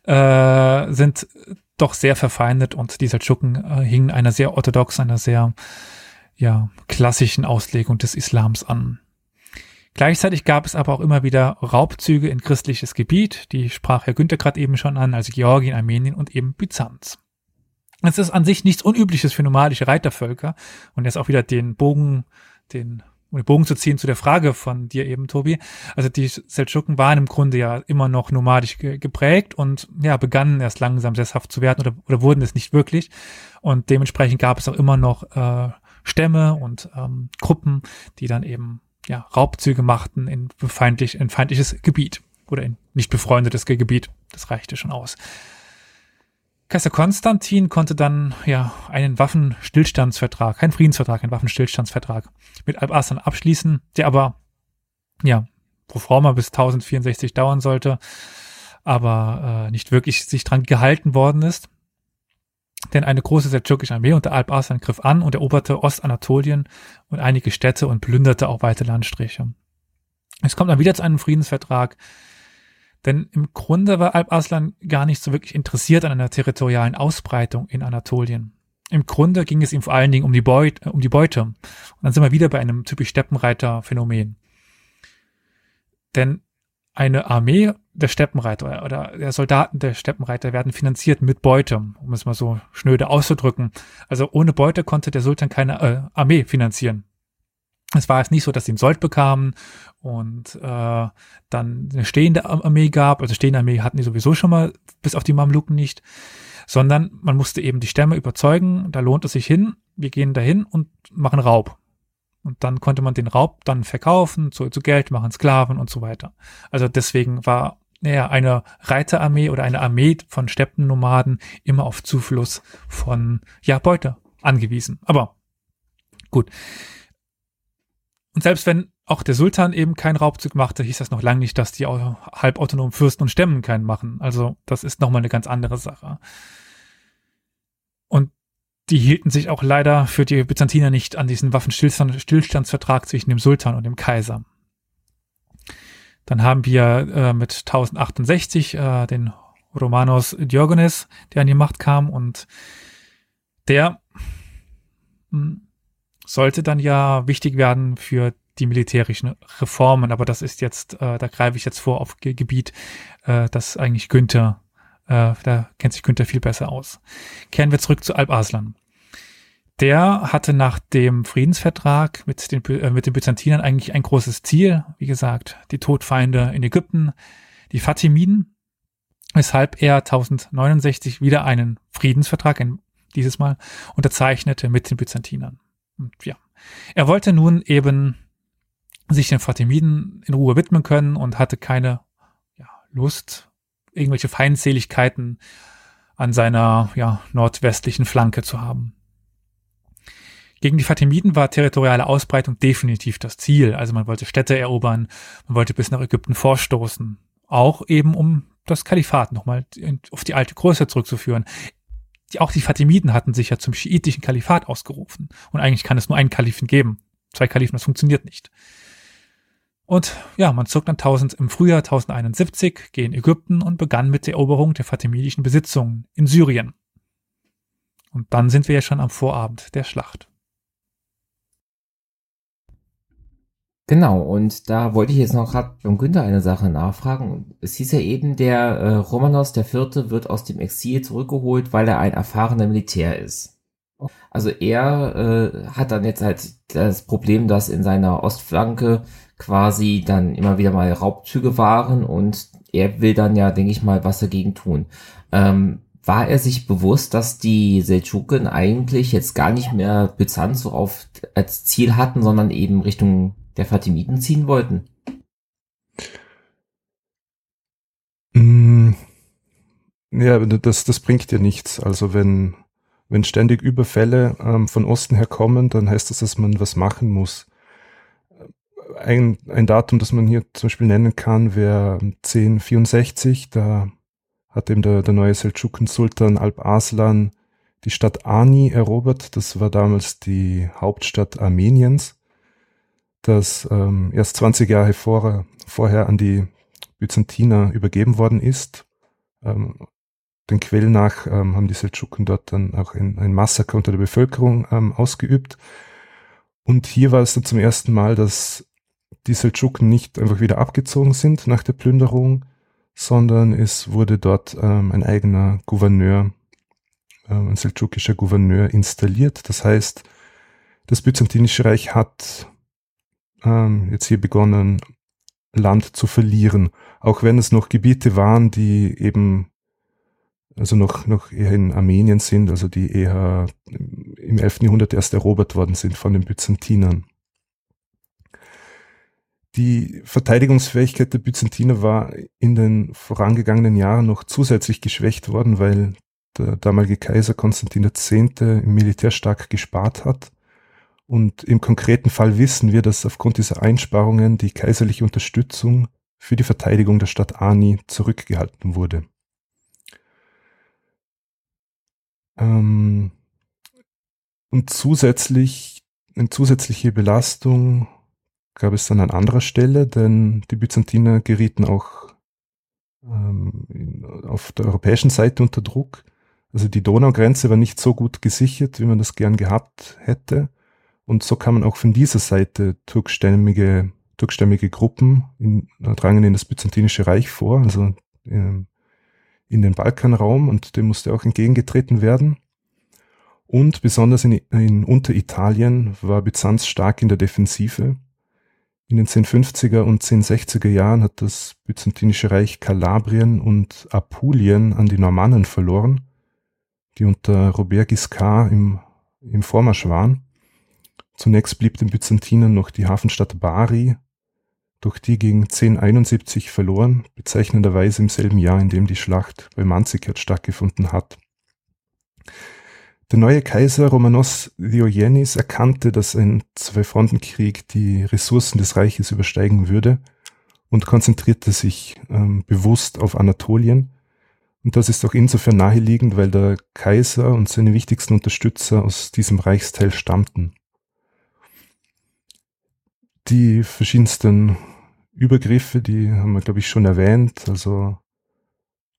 äh, sind doch sehr verfeindet und die Seldschuken äh, hingen einer sehr orthodox, einer sehr ja, klassischen Auslegung des Islams an. Gleichzeitig gab es aber auch immer wieder Raubzüge in christliches Gebiet, die sprach Herr Günther gerade eben schon an, also Georgien, Armenien und eben Byzanz. Es ist an sich nichts Unübliches für nomadische Reitervölker und jetzt auch wieder den Bogen, den um den Bogen zu ziehen zu der Frage von dir eben, Tobi. Also die Seldschuken waren im Grunde ja immer noch nomadisch ge geprägt und ja, begannen erst langsam sesshaft zu werden oder, oder wurden es nicht wirklich. Und dementsprechend gab es auch immer noch äh, Stämme und ähm, Gruppen, die dann eben ja, Raubzüge machten in, feindlich, in feindliches Gebiet oder in nicht befreundetes Gebiet. Das reichte schon aus. Kaiser Konstantin konnte dann ja einen Waffenstillstandsvertrag, keinen Friedensvertrag, einen Waffenstillstandsvertrag mit Alp-Arslan abschließen, der aber ja pro forma bis 1064 dauern sollte, aber äh, nicht wirklich sich dran gehalten worden ist. Denn eine große seldschukische Armee unter Alp-Arslan griff an und eroberte Ostanatolien und einige Städte und plünderte auch weite Landstriche. Es kommt dann wieder zu einem Friedensvertrag, denn im Grunde war Alp Arslan gar nicht so wirklich interessiert an einer territorialen Ausbreitung in Anatolien. Im Grunde ging es ihm vor allen Dingen um die, Beut, um die Beute. Und dann sind wir wieder bei einem typisch Steppenreiter-Phänomen. Denn eine Armee der Steppenreiter oder der Soldaten der Steppenreiter werden finanziert mit Beute, um es mal so schnöde auszudrücken. Also ohne Beute konnte der Sultan keine äh, Armee finanzieren. Es war jetzt nicht so, dass sie einen Sold bekamen und äh, dann eine stehende Armee gab. Also stehende Armee hatten die sowieso schon mal, bis auf die Mamluken nicht. Sondern man musste eben die Stämme überzeugen, da lohnt es sich hin, wir gehen dahin und machen Raub. Und dann konnte man den Raub dann verkaufen, zu, zu Geld machen, Sklaven und so weiter. Also deswegen war naja, eine Reiterarmee oder eine Armee von Steppennomaden immer auf Zufluss von ja, Beute angewiesen. Aber gut. Und selbst wenn auch der Sultan eben keinen Raubzug machte, hieß das noch lange nicht, dass die halbautonomen Fürsten und Stämmen keinen machen. Also das ist nochmal eine ganz andere Sache. Die hielten sich auch leider für die Byzantiner nicht an diesen Waffenstillstandsvertrag zwischen dem Sultan und dem Kaiser. Dann haben wir äh, mit 1068 äh, den Romanos Diogenes, der an die Macht kam und der hm, sollte dann ja wichtig werden für die militärischen Reformen, aber das ist jetzt, äh, da greife ich jetzt vor auf Ge Gebiet, äh, das eigentlich Günther, äh, da kennt sich Günther viel besser aus. Kehren wir zurück zu Alp Arslan. Der hatte nach dem Friedensvertrag mit den, äh, mit den Byzantinern eigentlich ein großes Ziel, wie gesagt, die Todfeinde in Ägypten, die Fatimiden, weshalb er 1069 wieder einen Friedensvertrag, dieses Mal, unterzeichnete mit den Byzantinern. Und ja, er wollte nun eben sich den Fatimiden in Ruhe widmen können und hatte keine ja, Lust, irgendwelche Feindseligkeiten an seiner ja, nordwestlichen Flanke zu haben. Gegen die Fatimiden war territoriale Ausbreitung definitiv das Ziel. Also man wollte Städte erobern, man wollte bis nach Ägypten vorstoßen. Auch eben um das Kalifat nochmal auf die alte Größe zurückzuführen die, auch die Fatimiden hatten sich ja zum schiitischen Kalifat ausgerufen. Und eigentlich kann es nur einen Kalifen geben. Zwei Kalifen, das funktioniert nicht. Und ja, man zog dann 1000 im Frühjahr 1071 gegen Ägypten und begann mit der Eroberung der fatimidischen Besitzungen in Syrien. Und dann sind wir ja schon am Vorabend der Schlacht. Genau, und da wollte ich jetzt noch gerade beim Günther eine Sache nachfragen. Es hieß ja eben, der äh, Romanos Vierte wird aus dem Exil zurückgeholt, weil er ein erfahrener Militär ist. Also er äh, hat dann jetzt halt das Problem, dass in seiner Ostflanke quasi dann immer wieder mal Raubzüge waren und er will dann ja, denke ich mal, was dagegen tun. Ähm, war er sich bewusst, dass die Seldschuken eigentlich jetzt gar nicht mehr Byzanz so auf als Ziel hatten, sondern eben Richtung der Fatimiden ziehen wollten? Mm, ja, das, das bringt ja nichts. Also wenn, wenn ständig Überfälle ähm, von Osten her kommen, dann heißt das, dass man was machen muss. Ein, ein Datum, das man hier zum Beispiel nennen kann, wäre 1064. Da hat eben der, der neue Seldschuken-Sultan Alp Arslan die Stadt Ani erobert. Das war damals die Hauptstadt Armeniens, das ähm, erst 20 Jahre vor, vorher an die Byzantiner übergeben worden ist. Ähm, den Quellen nach ähm, haben die Seldschuken dort dann auch ein, ein Massaker unter der Bevölkerung ähm, ausgeübt. Und hier war es dann zum ersten Mal, dass die Seldschuken nicht einfach wieder abgezogen sind nach der Plünderung, sondern es wurde dort ähm, ein eigener Gouverneur, ähm, ein seldschukischer Gouverneur installiert. Das heißt, das Byzantinische Reich hat ähm, jetzt hier begonnen, Land zu verlieren, auch wenn es noch Gebiete waren, die eben also noch, noch eher in Armenien sind, also die eher im 11. Jahrhundert erst erobert worden sind von den Byzantinern. Die Verteidigungsfähigkeit der Byzantiner war in den vorangegangenen Jahren noch zusätzlich geschwächt worden, weil der damalige Kaiser Konstantin X. im Militär stark gespart hat. Und im konkreten Fall wissen wir, dass aufgrund dieser Einsparungen die kaiserliche Unterstützung für die Verteidigung der Stadt Ani zurückgehalten wurde. Ähm, und zusätzlich, eine zusätzliche Belastung gab es dann an anderer Stelle, denn die Byzantiner gerieten auch ähm, auf der europäischen Seite unter Druck. Also die Donaugrenze war nicht so gut gesichert, wie man das gern gehabt hätte. Und so kamen auch von dieser Seite turkstämmige, turkstämmige Gruppen in, drangen in das Byzantinische Reich vor, also ähm, in den Balkanraum und dem musste auch entgegengetreten werden. Und besonders in, in Unteritalien war Byzanz stark in der Defensive. In den 1050er und 1060er Jahren hat das Byzantinische Reich Kalabrien und Apulien an die Normannen verloren, die unter Robert Guiscard im, im Vormarsch waren. Zunächst blieb den Byzantinern noch die Hafenstadt Bari, durch die gegen 1071 verloren, bezeichnenderweise im selben Jahr, in dem die Schlacht bei Manzikert stattgefunden hat. Der neue Kaiser Romanos Diogenes erkannte, dass ein Zwei-Fronten-Krieg die Ressourcen des Reiches übersteigen würde und konzentrierte sich ähm, bewusst auf Anatolien. Und das ist auch insofern naheliegend, weil der Kaiser und seine wichtigsten Unterstützer aus diesem Reichsteil stammten. Die verschiedensten Übergriffe, die haben wir, glaube ich, schon erwähnt. Also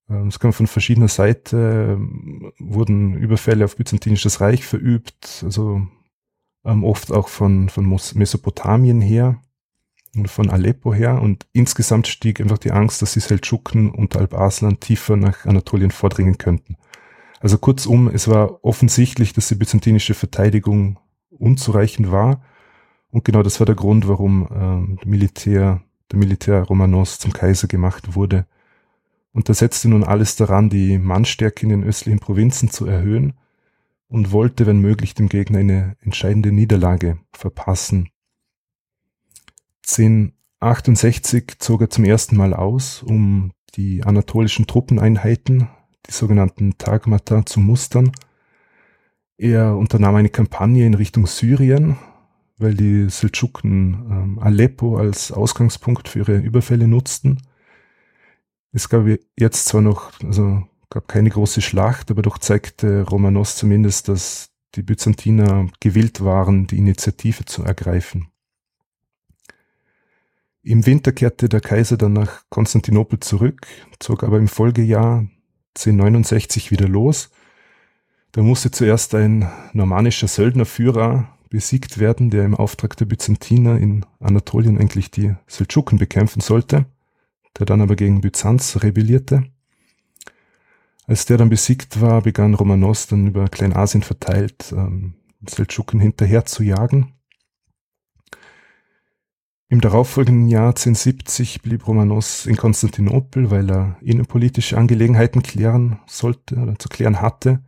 es kam von verschiedener Seite, ähm, wurden Überfälle auf Byzantinisches Reich verübt, also ähm, oft auch von, von Mesopotamien her und von Aleppo her. Und insgesamt stieg einfach die Angst, dass die Seldschuken und Alp-Arslan tiefer nach Anatolien vordringen könnten. Also kurzum, es war offensichtlich, dass die byzantinische Verteidigung unzureichend war. Und genau das war der Grund, warum ähm, Militär, der Militär Romanos zum Kaiser gemacht wurde und er setzte nun alles daran, die Mannstärke in den östlichen Provinzen zu erhöhen und wollte, wenn möglich, dem Gegner eine entscheidende Niederlage verpassen. 1068 zog er zum ersten Mal aus, um die anatolischen Truppeneinheiten, die sogenannten Tagmata, zu mustern. Er unternahm eine Kampagne in Richtung Syrien, weil die Seldschuken ähm, Aleppo als Ausgangspunkt für ihre Überfälle nutzten es gab jetzt zwar noch, also gab keine große Schlacht, aber doch zeigte Romanos zumindest, dass die Byzantiner gewillt waren, die Initiative zu ergreifen. Im Winter kehrte der Kaiser dann nach Konstantinopel zurück, zog aber im Folgejahr 1069 wieder los. Da musste zuerst ein normannischer Söldnerführer besiegt werden, der im Auftrag der Byzantiner in Anatolien eigentlich die Seldschuken bekämpfen sollte der dann aber gegen Byzanz rebellierte. Als der dann besiegt war, begann Romanos dann über Kleinasien verteilt ähm, Seldschuken hinterher zu jagen. Im darauffolgenden Jahr 1070 blieb Romanos in Konstantinopel, weil er innenpolitische Angelegenheiten klären sollte oder zu klären hatte.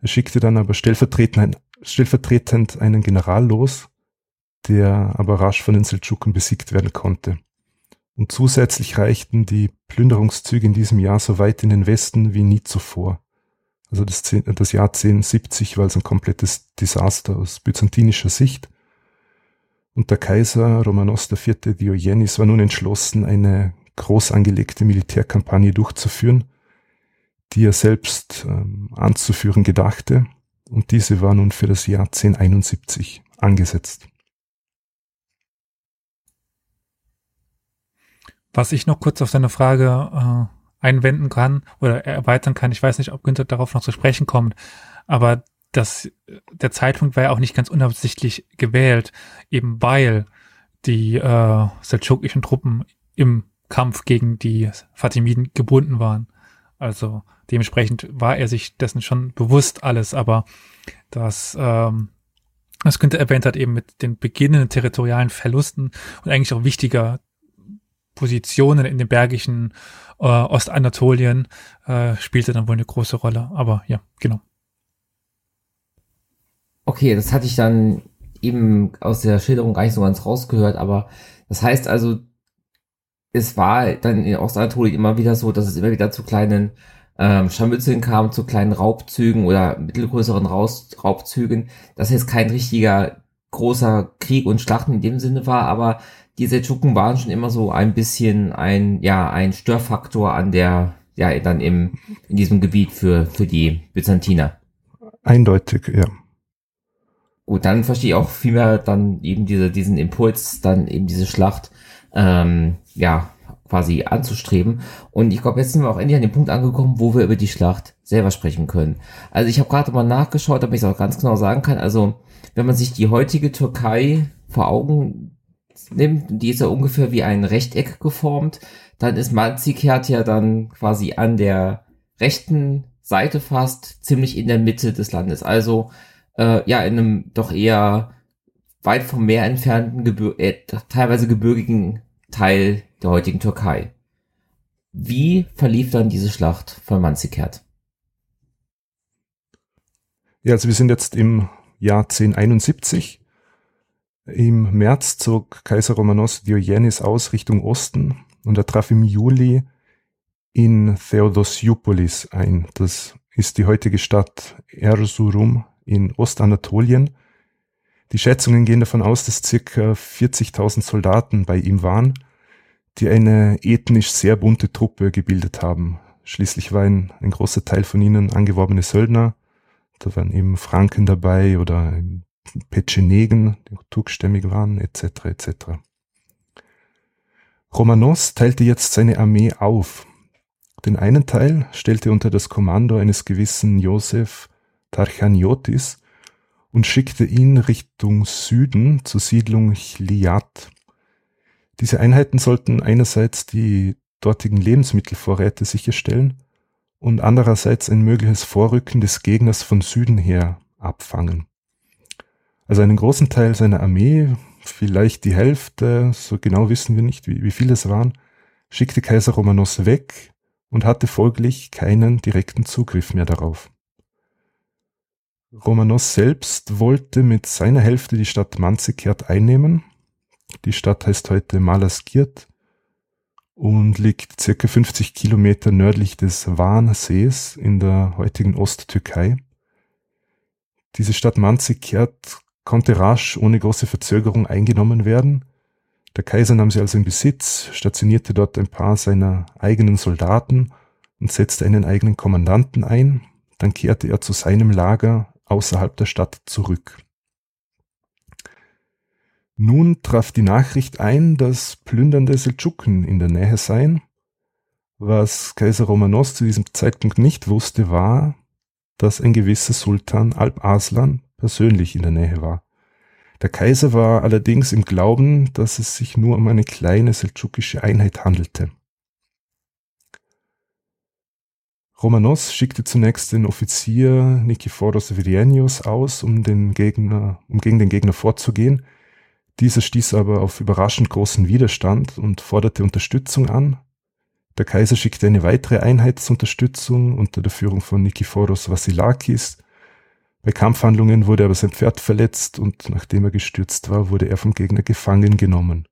Er schickte dann aber stellvertretend, stellvertretend einen General los, der aber rasch von den Seldschuken besiegt werden konnte. Und zusätzlich reichten die Plünderungszüge in diesem Jahr so weit in den Westen wie nie zuvor. Also das, das Jahr 1070 war also ein komplettes Desaster aus byzantinischer Sicht. und der Kaiser Romanos IV. Diogenes war nun entschlossen, eine groß angelegte Militärkampagne durchzuführen, die er selbst ähm, anzuführen gedachte, und diese war nun für das Jahr 1071 angesetzt. Was ich noch kurz auf seine Frage äh, einwenden kann oder erweitern kann, ich weiß nicht, ob Günther darauf noch zu sprechen kommt, aber das, der Zeitpunkt war ja auch nicht ganz unabsichtlich gewählt, eben weil die äh, seldschukischen Truppen im Kampf gegen die Fatimiden gebunden waren. Also dementsprechend war er sich dessen schon bewusst alles, aber das, ähm, das könnte erwähnt hat, eben mit den beginnenden territorialen Verlusten und eigentlich auch wichtiger Positionen in den bergischen äh, Ostanatolien äh, spielte dann wohl eine große Rolle. Aber ja, genau. Okay, das hatte ich dann eben aus der Schilderung gar nicht so ganz rausgehört, aber das heißt also, es war dann in Ostanatolien immer wieder so, dass es immer wieder zu kleinen ähm, Scharmützeln kam, zu kleinen Raubzügen oder mittelgrößeren Raus Raubzügen, dass jetzt kein richtiger großer Krieg und Schlachten in dem Sinne war, aber die Seldschuken waren schon immer so ein bisschen ein, ja, ein Störfaktor an der, ja, dann im, in diesem Gebiet für, für die Byzantiner. Eindeutig, ja. Gut, dann verstehe ich auch vielmehr dann eben diese, diesen Impuls, dann eben diese Schlacht, ähm, ja, quasi anzustreben. Und ich glaube, jetzt sind wir auch endlich an dem Punkt angekommen, wo wir über die Schlacht selber sprechen können. Also ich habe gerade mal nachgeschaut, damit ich es auch ganz genau sagen kann. Also wenn man sich die heutige Türkei vor Augen nimmt, die ist ja ungefähr wie ein Rechteck geformt, dann ist Manzikert ja dann quasi an der rechten Seite fast ziemlich in der Mitte des Landes. Also äh, ja, in einem doch eher weit vom Meer entfernten, Gebir äh, teilweise gebirgigen Teil der heutigen Türkei. Wie verlief dann diese Schlacht von Manzikert? Ja, also wir sind jetzt im Jahr 1071. Im März zog Kaiser Romanos Diogenes aus Richtung Osten und er traf im Juli in Theodosiopolis ein. Das ist die heutige Stadt Erzurum in Ostanatolien. Die Schätzungen gehen davon aus, dass circa 40.000 Soldaten bei ihm waren, die eine ethnisch sehr bunte Truppe gebildet haben. Schließlich war ein, ein großer Teil von ihnen angeworbene Söldner. Da waren eben Franken dabei oder Petschenegen, die turkstämmig waren, etc. etc. Romanos teilte jetzt seine Armee auf. Den einen Teil stellte unter das Kommando eines gewissen Josef Tarchaniotis und schickte ihn Richtung Süden zur Siedlung Chliat. Diese Einheiten sollten einerseits die dortigen Lebensmittelvorräte sicherstellen und andererseits ein mögliches Vorrücken des Gegners von Süden her abfangen. Also einen großen Teil seiner Armee, vielleicht die Hälfte, so genau wissen wir nicht, wie, wie viele es waren, schickte Kaiser Romanos weg und hatte folglich keinen direkten Zugriff mehr darauf. Romanos selbst wollte mit seiner Hälfte die Stadt Manzikert einnehmen. Die Stadt heißt heute Malaskirt und liegt circa 50 Kilometer nördlich des Van-Sees in der heutigen Osttürkei. Diese Stadt Manzikert konnte rasch ohne große Verzögerung eingenommen werden. Der Kaiser nahm sie also in Besitz, stationierte dort ein paar seiner eigenen Soldaten und setzte einen eigenen Kommandanten ein. Dann kehrte er zu seinem Lager außerhalb der Stadt zurück. Nun traf die Nachricht ein, dass plündernde Seldschuken in der Nähe seien. Was Kaiser Romanos zu diesem Zeitpunkt nicht wusste, war, dass ein gewisser Sultan Alp Aslan persönlich in der Nähe war. Der Kaiser war allerdings im Glauben, dass es sich nur um eine kleine seldschukische Einheit handelte. Romanos schickte zunächst den Offizier Nikephoros Virienius aus, um, den Gegner, um gegen den Gegner vorzugehen. Dieser stieß aber auf überraschend großen Widerstand und forderte Unterstützung an. Der Kaiser schickte eine weitere Einheit zur Unterstützung unter der Führung von Nikephoros Vassilakis. Bei Kampfhandlungen wurde aber sein Pferd verletzt und nachdem er gestürzt war, wurde er vom Gegner gefangen genommen.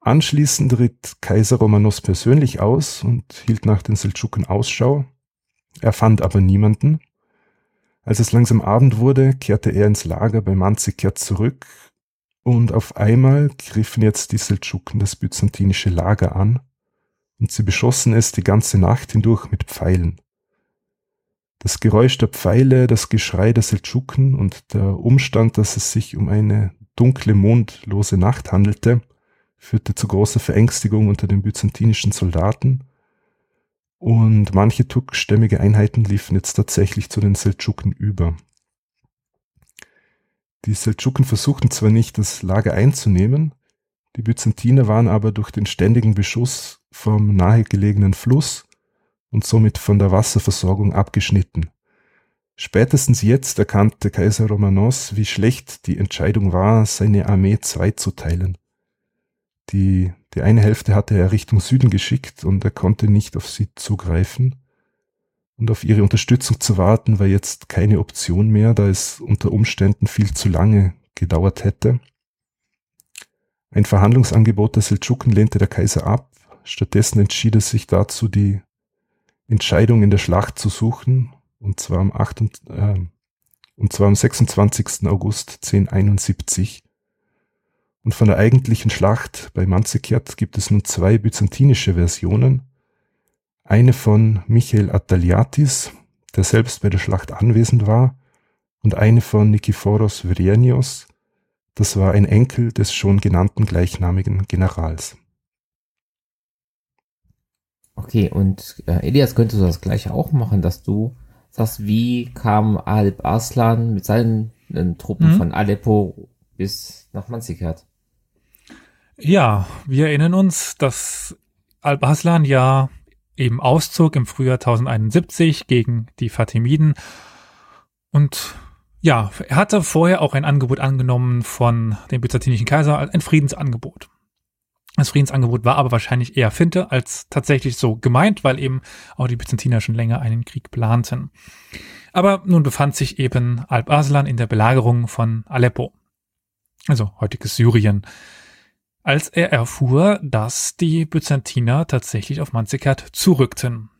Anschließend ritt Kaiser Romanos persönlich aus und hielt nach den Seldschuken Ausschau. Er fand aber niemanden. Als es langsam Abend wurde, kehrte er ins Lager bei Manzikert zurück Und auf einmal griffen jetzt die Seldschuken das byzantinische Lager an und sie beschossen es die ganze Nacht hindurch mit Pfeilen. Das Geräusch der Pfeile, das Geschrei der Seldschuken und der Umstand, dass es sich um eine dunkle, mondlose Nacht handelte, führte zu großer Verängstigung unter den byzantinischen Soldaten und manche turkstämmige Einheiten liefen jetzt tatsächlich zu den Seldschuken über. Die Seldschuken versuchten zwar nicht, das Lager einzunehmen, die Byzantiner waren aber durch den ständigen Beschuss vom nahegelegenen Fluss und somit von der Wasserversorgung abgeschnitten. Spätestens jetzt erkannte Kaiser Romanos, wie schlecht die Entscheidung war, seine Armee zweizuteilen. Die, die eine Hälfte hatte er Richtung Süden geschickt und er konnte nicht auf sie zugreifen. Und auf ihre Unterstützung zu warten war jetzt keine Option mehr, da es unter Umständen viel zu lange gedauert hätte. Ein Verhandlungsangebot der Seldschuken lehnte der Kaiser ab. Stattdessen entschied er sich dazu, die Entscheidung in der Schlacht zu suchen, und zwar am, 8, äh, und zwar am 26. August 1071. Und von der eigentlichen Schlacht bei Manzikert gibt es nun zwei byzantinische Versionen. Eine von Michael Attaliatis, der selbst bei der Schlacht anwesend war, und eine von Nikephoros Virienios, das war ein Enkel des schon genannten gleichnamigen Generals. Okay, und äh, Elias, könntest du das gleiche auch machen, dass du sagst, wie kam Alp Arslan mit seinen äh, Truppen mhm. von Aleppo bis nach Manzikert? Ja, wir erinnern uns, dass Alp Arslan ja eben auszog im Frühjahr 1071 gegen die Fatimiden und ja, er hatte vorher auch ein Angebot angenommen von dem byzantinischen Kaiser, ein Friedensangebot. Das Friedensangebot war aber wahrscheinlich eher Finte als tatsächlich so gemeint, weil eben auch die Byzantiner schon länger einen Krieg planten. Aber nun befand sich eben Alp Arslan in der Belagerung von Aleppo, also heutiges Syrien, als er erfuhr, dass die Byzantiner tatsächlich auf Manzikert zurückten.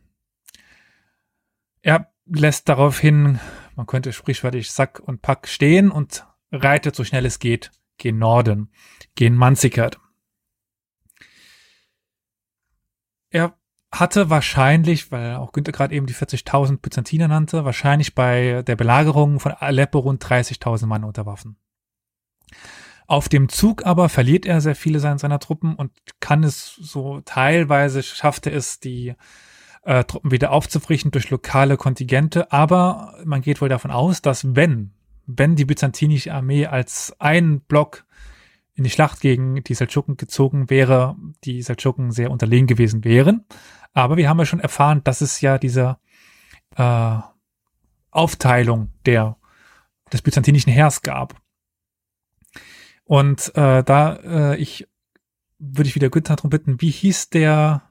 Er lässt daraufhin, man könnte sprichwörtlich Sack und Pack stehen und reitet so schnell es geht gen Norden, gen Manzikert. Er hatte wahrscheinlich, weil auch Günther gerade eben die 40.000 Byzantiner nannte, wahrscheinlich bei der Belagerung von Aleppo rund 30.000 Mann unter Waffen. Auf dem Zug aber verliert er sehr viele seiner Truppen und kann es so teilweise, schaffte es, die äh, Truppen wieder aufzufrichten durch lokale Kontingente, aber man geht wohl davon aus, dass wenn, wenn die byzantinische Armee als ein Block in die Schlacht gegen die Seldschuken gezogen wäre, die Seldschuken sehr unterlegen gewesen wären. Aber wir haben ja schon erfahren, dass es ja diese äh, Aufteilung der, des byzantinischen Heers gab. Und äh, da äh, ich würde ich wieder Günther darum bitten, wie hieß der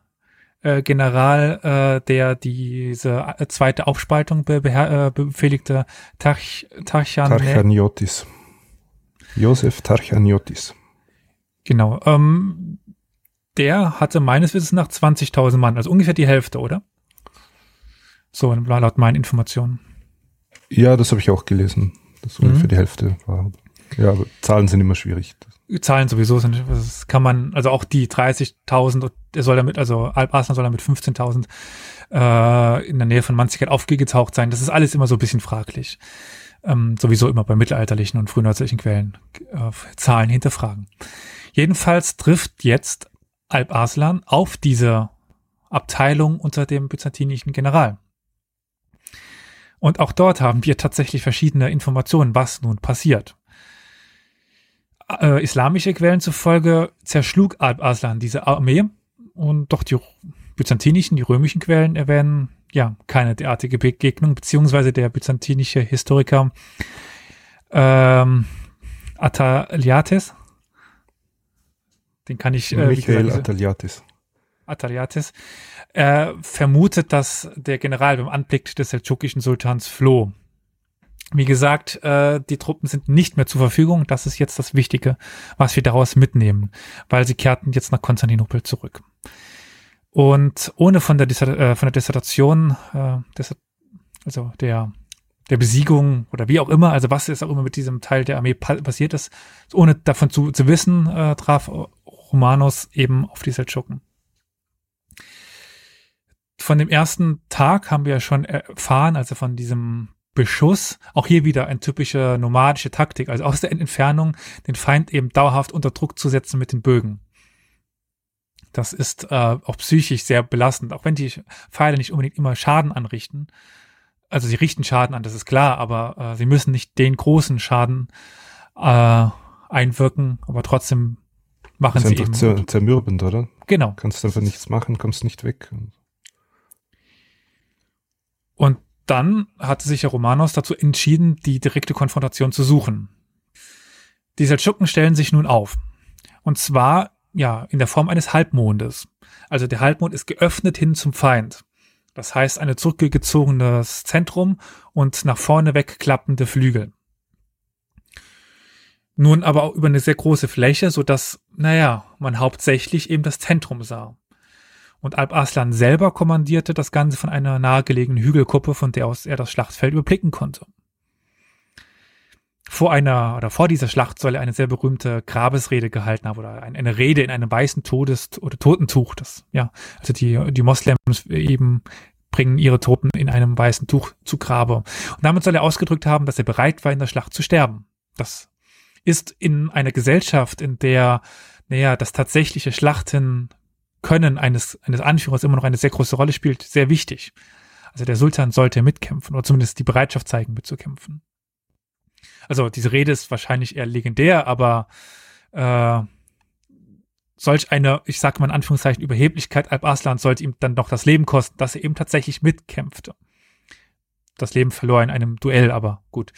äh, General, äh, der diese äh, zweite Aufspaltung be äh, befehligte, Tarch, Tarchan Tarchaniotis. Josef Tarchaniotis. Genau. Ähm, der hatte meines Wissens nach 20.000 Mann, also ungefähr die Hälfte, oder? So, laut meinen Informationen. Ja, das habe ich auch gelesen, dass mhm. ungefähr die Hälfte war. Ja, aber Zahlen sind immer schwierig. Zahlen sowieso sind, das kann man, also auch die 30.000, er soll damit, also Alp Arslan soll damit 15.000 äh, in der Nähe von Manzikert aufgetaucht sein. Das ist alles immer so ein bisschen fraglich. Ähm, sowieso immer bei mittelalterlichen und frühneuzeitlichen Quellen äh, Zahlen hinterfragen. Jedenfalls trifft jetzt Alp Arslan auf diese Abteilung unter dem byzantinischen General. Und auch dort haben wir tatsächlich verschiedene Informationen, was nun passiert. Äh, islamische Quellen zufolge zerschlug Alp Arslan diese Armee und doch die byzantinischen, die römischen Quellen erwähnen ja keine derartige Begegnung, beziehungsweise der byzantinische Historiker ähm, Ataliates den kann ich. Äh, Michael gesagt, Ataliatis. Ataliatis. Er vermutet, dass der General beim Anblick des seldschukischen Sultans floh. Wie gesagt, äh, die Truppen sind nicht mehr zur Verfügung. Das ist jetzt das Wichtige, was wir daraus mitnehmen, weil sie kehrten jetzt nach Konstantinopel zurück. Und ohne von der, äh, von der Dissertation, äh, also der der Besiegung oder wie auch immer, also was jetzt auch immer mit diesem Teil der Armee pa passiert ist, ohne davon zu, zu wissen, äh, traf Romanos eben auf die Seldschuken. Von dem ersten Tag haben wir ja schon erfahren, also von diesem Beschuss, auch hier wieder eine typische nomadische Taktik, also aus der Entfernung den Feind eben dauerhaft unter Druck zu setzen mit den Bögen. Das ist äh, auch psychisch sehr belastend, auch wenn die Pfeile nicht unbedingt immer Schaden anrichten. Also sie richten Schaden an, das ist klar, aber äh, sie müssen nicht den großen Schaden äh, einwirken, aber trotzdem machen sie eben. Zer zermürbend, oder? Genau. Kannst einfach nichts machen, kommst nicht weg. Und dann hatte sich Romanos dazu entschieden, die direkte Konfrontation zu suchen. Die Seldschuken stellen sich nun auf. Und zwar, ja, in der Form eines Halbmondes. Also der Halbmond ist geöffnet hin zum Feind. Das heißt, ein zurückgezogenes Zentrum und nach vorne wegklappende Flügel. Nun aber auch über eine sehr große Fläche, so dass, naja, man hauptsächlich eben das Zentrum sah. Und Alp Arslan selber kommandierte das Ganze von einer nahegelegenen Hügelkuppe, von der aus er das Schlachtfeld überblicken konnte. Vor einer oder vor dieser Schlacht soll er eine sehr berühmte Grabesrede gehalten haben oder eine Rede in einem weißen Todes- oder Totentuch. Das, ja, also die, die Moslems eben bringen ihre Toten in einem weißen Tuch zu Grabe. Und damit soll er ausgedrückt haben, dass er bereit war, in der Schlacht zu sterben. Das ist in einer Gesellschaft, in der, naja, das tatsächliche Schlachten können eines, eines Anführers immer noch eine sehr große Rolle spielt, sehr wichtig. Also der Sultan sollte mitkämpfen oder zumindest die Bereitschaft zeigen, mitzukämpfen. Also diese Rede ist wahrscheinlich eher legendär, aber äh, solch eine, ich sage mal in Anführungszeichen, Überheblichkeit Alp Arslan sollte ihm dann doch das Leben kosten, dass er eben tatsächlich mitkämpfte. Das Leben verlor in einem Duell, aber gut.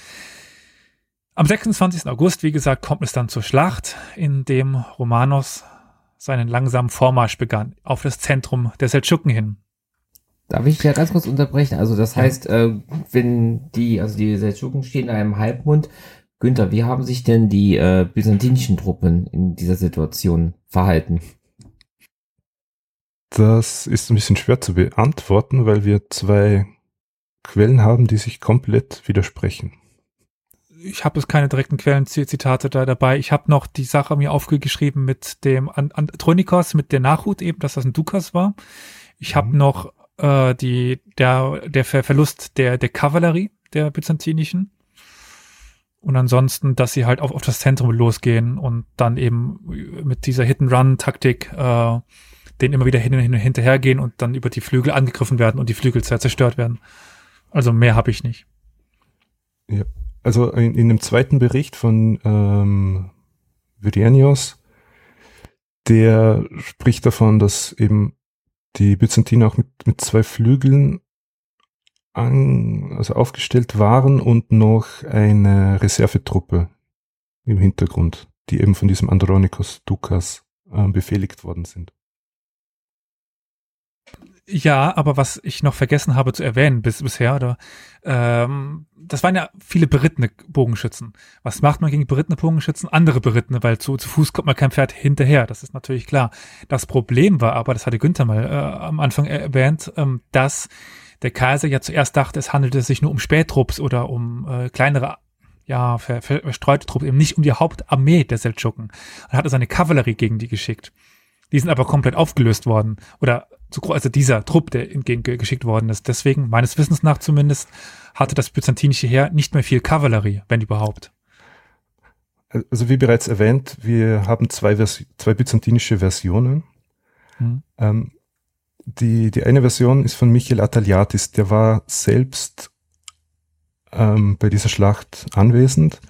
Am 26. August, wie gesagt, kommt es dann zur Schlacht, in dem Romanos seinen langsamen Vormarsch begann, auf das Zentrum der Seldschuken hin. Darf ich ja ganz kurz unterbrechen? Also das ja. heißt, äh, wenn die, also die Seldschuken stehen in einem Halbmond, Günther, wie haben sich denn die äh, byzantinischen Truppen in dieser Situation verhalten? Das ist ein bisschen schwer zu beantworten, weil wir zwei Quellen haben, die sich komplett widersprechen ich habe jetzt keine direkten Quellenzitate da dabei. Ich habe noch die Sache mir aufgeschrieben mit dem Andronikos, mit der Nachhut eben, dass das ein Dukas war. Ich habe mhm. noch äh, die der der Verlust der der Kavallerie der byzantinischen und ansonsten, dass sie halt auf, auf das Zentrum losgehen und dann eben mit dieser Hit-and-Run-Taktik äh, den immer wieder hin und hin und hinterher gehen und dann über die Flügel angegriffen werden und die Flügel zerstört werden. Also mehr habe ich nicht. Ja, also in, in dem zweiten Bericht von ähm, Virianios, der spricht davon, dass eben die Byzantiner auch mit, mit zwei Flügeln an, also aufgestellt waren und noch eine Reservetruppe im Hintergrund, die eben von diesem Andronikos Dukas äh, befehligt worden sind. Ja, aber was ich noch vergessen habe zu erwähnen bis bisher, oder ähm, das waren ja viele berittene Bogenschützen. Was macht man gegen berittene Bogenschützen? Andere berittene, weil zu, zu Fuß kommt man kein Pferd hinterher. Das ist natürlich klar. Das Problem war aber, das hatte Günther mal äh, am Anfang erwähnt, ähm, dass der Kaiser ja zuerst dachte, es handelte sich nur um Spättrupps oder um äh, kleinere ja, ver, verstreute Trupps, eben nicht um die Hauptarmee der Seldschuken. Und hatte seine Kavallerie gegen die geschickt. Die sind aber komplett aufgelöst worden oder zu, also dieser Trupp, der entgegengeschickt worden ist. Deswegen, meines Wissens nach zumindest, hatte das byzantinische Heer nicht mehr viel Kavallerie, wenn überhaupt. Also wie bereits erwähnt, wir haben zwei, Vers zwei byzantinische Versionen. Hm. Ähm, die, die eine Version ist von Michael Ataliatis, der war selbst ähm, bei dieser Schlacht anwesend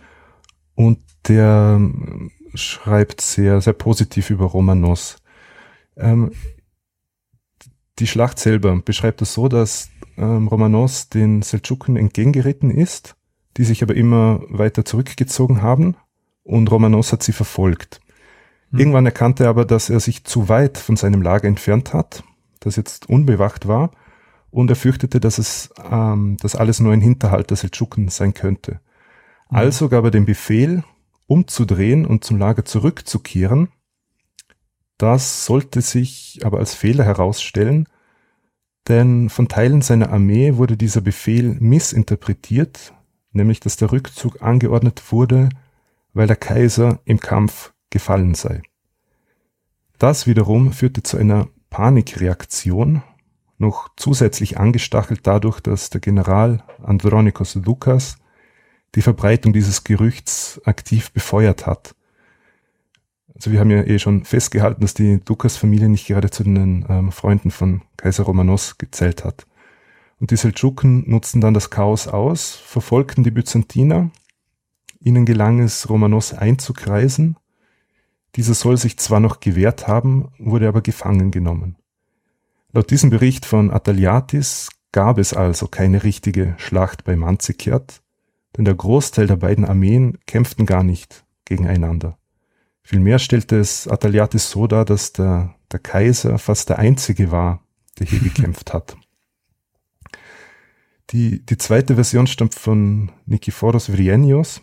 und der ähm, schreibt sehr, sehr positiv über Romanos. Ähm, die Schlacht selber beschreibt es so, dass ähm, Romanos den Seldschuken entgegengeritten ist, die sich aber immer weiter zurückgezogen haben und Romanos hat sie verfolgt. Hm. Irgendwann erkannte er aber, dass er sich zu weit von seinem Lager entfernt hat, das jetzt unbewacht war und er fürchtete, dass es, ähm, dass alles nur ein Hinterhalt der Seldschuken sein könnte. Hm. Also gab er den Befehl, umzudrehen und zum Lager zurückzukehren das sollte sich aber als Fehler herausstellen, denn von Teilen seiner Armee wurde dieser Befehl missinterpretiert, nämlich dass der Rückzug angeordnet wurde, weil der Kaiser im Kampf gefallen sei. Das wiederum führte zu einer Panikreaktion, noch zusätzlich angestachelt dadurch, dass der General Andronikos Lukas die Verbreitung dieses Gerüchts aktiv befeuert hat. Also wir haben ja eh schon festgehalten, dass die Dukas-Familie nicht gerade zu den ähm, Freunden von Kaiser Romanos gezählt hat. Und die Seldschuken nutzten dann das Chaos aus, verfolgten die Byzantiner. Ihnen gelang es, Romanos einzukreisen. Dieser soll sich zwar noch gewehrt haben, wurde aber gefangen genommen. Laut diesem Bericht von Ataliatis gab es also keine richtige Schlacht bei Manzikert, denn der Großteil der beiden Armeen kämpften gar nicht gegeneinander. Vielmehr stellte es Ataliatis so dar, dass der, der Kaiser fast der einzige war, der hier gekämpft hat. Die, die zweite Version stammt von Nikephoros Vrienios.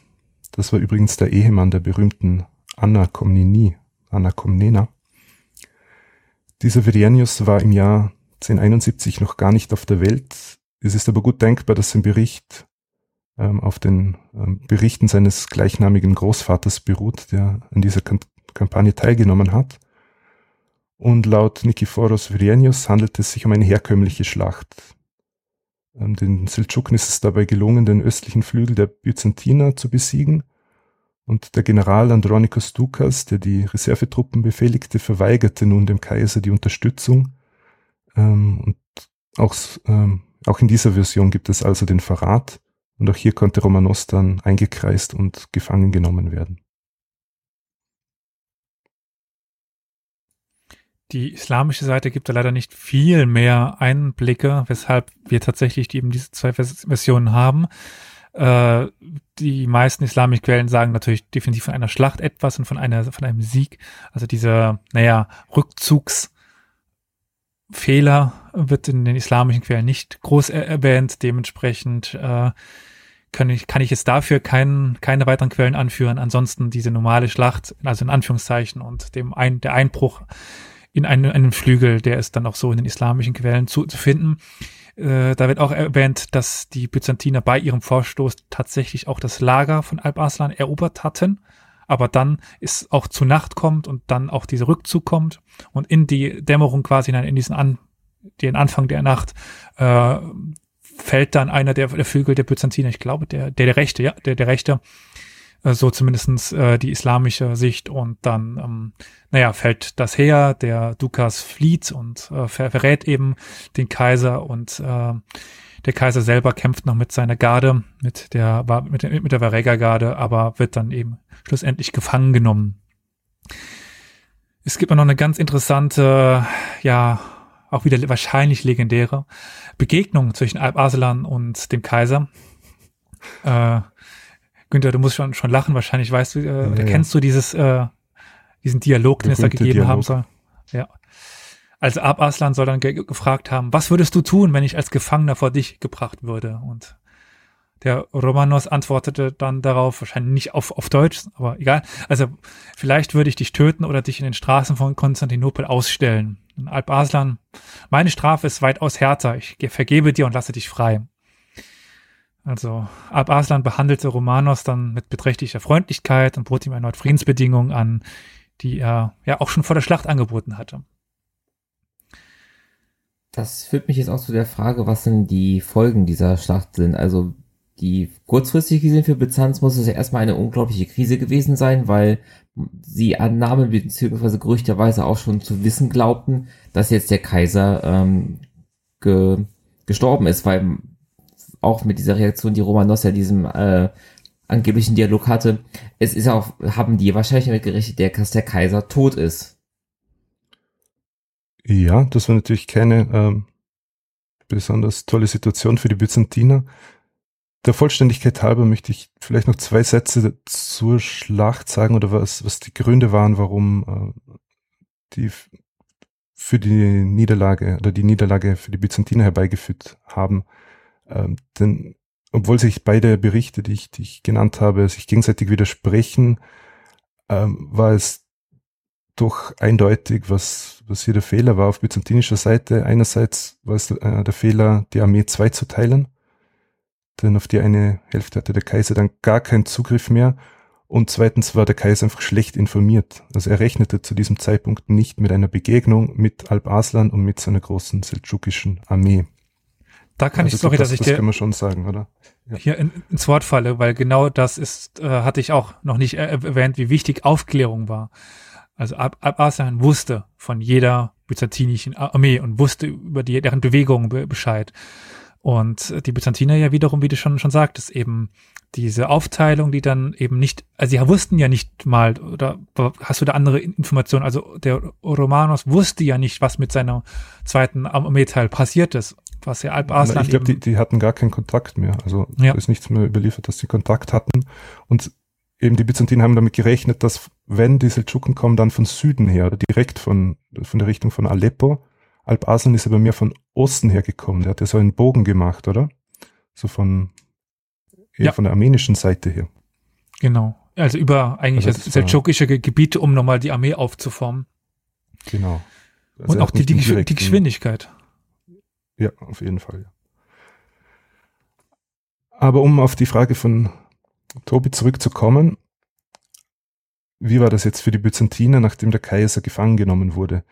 Das war übrigens der Ehemann der berühmten Anna Komneni, Anna Komnena. Dieser Verianius war im Jahr 1071 noch gar nicht auf der Welt. Es ist aber gut denkbar, dass sein Bericht ähm, auf den ähm, Berichten seines gleichnamigen Großvaters beruht, der an dieser Kamp Kampagne teilgenommen hat. Und laut Nikephoros Verianius handelt es sich um eine herkömmliche Schlacht. Ähm, den Seldschuken ist es dabei gelungen, den östlichen Flügel der Byzantiner zu besiegen und der General Andronikos Dukas, der die Reservetruppen befehligte, verweigerte nun dem Kaiser die Unterstützung. Ähm, und auch, ähm, auch in dieser Version gibt es also den Verrat. Und auch hier konnte Romanos dann eingekreist und gefangen genommen werden. Die islamische Seite gibt da leider nicht viel mehr Einblicke, weshalb wir tatsächlich eben diese zwei Versionen haben. Äh, die meisten islamischen Quellen sagen natürlich definitiv von einer Schlacht etwas und von einer, von einem Sieg. Also dieser, naja, Rückzugsfehler wird in den islamischen Quellen nicht groß erwähnt. Dementsprechend äh, kann ich, kann ich jetzt dafür kein, keine weiteren Quellen anführen. Ansonsten diese normale Schlacht, also in Anführungszeichen und dem ein, der Einbruch in einen, einen Flügel, der ist dann auch so in den islamischen Quellen zu, zu finden. Äh, da wird auch erwähnt, dass die Byzantiner bei ihrem Vorstoß tatsächlich auch das Lager von Alp Arslan erobert hatten. Aber dann ist auch zu Nacht kommt und dann auch dieser Rückzug kommt und in die Dämmerung quasi in diesen An, den Anfang der Nacht äh, fällt dann einer der, der Vögel der Byzantiner, ich glaube, der, der, der Rechte, ja, der, der Rechte, äh, so zumindestens äh, die islamische Sicht. Und dann, ähm, naja, fällt das Heer, der Dukas flieht und äh, ver verrät eben den Kaiser. Und äh, der Kaiser selber kämpft noch mit seiner Garde, mit der, mit, der, mit der Varega-Garde, aber wird dann eben schlussendlich gefangen genommen. Es gibt noch eine ganz interessante, ja, auch wieder wahrscheinlich legendäre Begegnung zwischen Alp Arslan und dem Kaiser. Äh, Günther, du musst schon, schon lachen, wahrscheinlich weißt du, äh, ja, oder ja. kennst du dieses, äh, diesen Dialog, den es da gegeben Dialog. haben soll. Ja. Also Ab Aslan soll dann ge gefragt haben, was würdest du tun, wenn ich als Gefangener vor dich gebracht würde? Und der Romanos antwortete dann darauf, wahrscheinlich nicht auf, auf Deutsch, aber egal. Also vielleicht würde ich dich töten oder dich in den Straßen von Konstantinopel ausstellen. Alp Aslan, meine Strafe ist weitaus härter. Ich vergebe dir und lasse dich frei. Also Alp Arslan behandelte Romanos dann mit beträchtlicher Freundlichkeit und bot ihm erneut Friedensbedingungen an, die er ja auch schon vor der Schlacht angeboten hatte. Das führt mich jetzt auch zu der Frage, was denn die Folgen dieser Schlacht sind. Also die kurzfristig gesehen für Byzanz muss es ja erstmal eine unglaubliche Krise gewesen sein, weil sie annahmen bzw. gerüchterweise auch schon zu wissen glaubten, dass jetzt der Kaiser ähm, ge gestorben ist, weil auch mit dieser Reaktion, die Romanos ja diesem äh, angeblichen Dialog hatte, es ist auch, haben die wahrscheinlich damit gerechnet, dass der Kaiser tot ist. Ja, das war natürlich keine ähm, besonders tolle Situation für die Byzantiner. Der Vollständigkeit halber möchte ich vielleicht noch zwei Sätze zur Schlacht sagen oder was, was die Gründe waren, warum äh, die für die Niederlage oder die Niederlage für die Byzantiner herbeigeführt haben. Ähm, denn obwohl sich beide Berichte, die ich, die ich genannt habe, sich gegenseitig widersprechen, ähm, war es doch eindeutig, was, was hier der Fehler war auf byzantinischer Seite. Einerseits war es äh, der Fehler, die Armee zweizuteilen, denn auf die eine Hälfte hatte der Kaiser dann gar keinen Zugriff mehr. Und zweitens war der Kaiser einfach schlecht informiert. Also er rechnete zu diesem Zeitpunkt nicht mit einer Begegnung mit Alp Arslan und mit seiner großen seldschukischen Armee. Da kann also ich, sorry, das, dass ich das dir kann man schon sagen, oder? Ja. hier in, ins Wort falle, weil genau das ist, äh, hatte ich auch noch nicht erwähnt, wie wichtig Aufklärung war. Also Ab Arslan wusste von jeder byzantinischen Armee und wusste über die, deren Bewegungen be Bescheid. Und die Byzantiner ja wiederum, wie du schon, schon sagtest, eben diese Aufteilung, die dann eben nicht, also sie wussten ja nicht mal, oder hast du da andere Informationen? Also der Romanos wusste ja nicht, was mit seiner zweiten Armeeteil passiert ist, was ja Alp Arslan Ich glaube, die, die hatten gar keinen Kontakt mehr. Also Ja. ist nichts mehr überliefert, dass sie Kontakt hatten. Und eben die Byzantiner haben damit gerechnet, dass wenn die Seldschuken kommen, dann von Süden her, oder direkt von, von der Richtung von Aleppo. Alp Arslan ist aber mehr von Osten her gekommen. Der hat ja so einen Bogen gemacht, oder? So von, eher Ja. von der armenischen Seite her. Genau. Also über eigentlich Also das das seldschukische Ge- Gebiete, um nochmal die Armee aufzuformen. Genau. Also Und auch die, die, die Geschwindigkeit. Ja, auf jeden Fall. Aber um auf die Frage von Tobi zurückzukommen, wie war das jetzt für die Byzantiner, nachdem der Kaiser gefangen genommen wurde?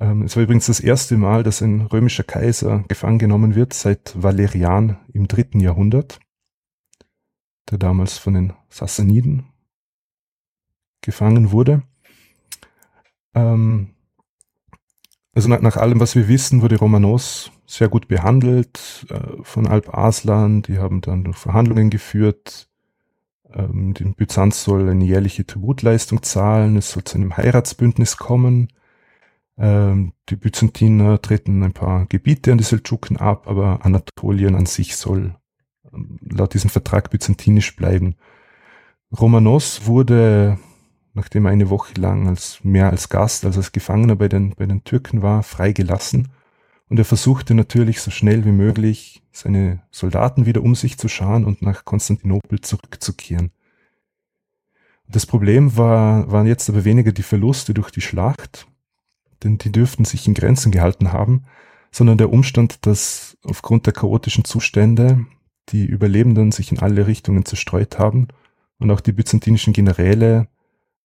Ähm, es war übrigens das erste Mal, dass ein römischer Kaiser gefangen genommen wird seit Valerian im dritten Jahrhundert, der damals von den Sassaniden gefangen wurde. Ähm, also nach, nach allem, was wir wissen, wurde Romanos sehr gut behandelt äh, von Alp Arslan. Die haben dann Verhandlungen geführt. Ähm, Byzanz soll eine jährliche Tributleistung zahlen. Es soll zu einem Heiratsbündnis kommen. Ähm, die Byzantiner treten ein paar Gebiete an die Seldschuken ab, aber Anatolien an sich soll ähm, laut diesem Vertrag byzantinisch bleiben. Romanos wurde nachdem er eine Woche lang als mehr als Gast, also als Gefangener bei den, bei den Türken war, freigelassen. Und er versuchte natürlich so schnell wie möglich seine Soldaten wieder um sich zu scharen und nach Konstantinopel zurückzukehren. Das Problem war, waren jetzt aber weniger die Verluste durch die Schlacht, denn die dürften sich in Grenzen gehalten haben, sondern der Umstand, dass aufgrund der chaotischen Zustände die Überlebenden sich in alle Richtungen zerstreut haben und auch die byzantinischen Generäle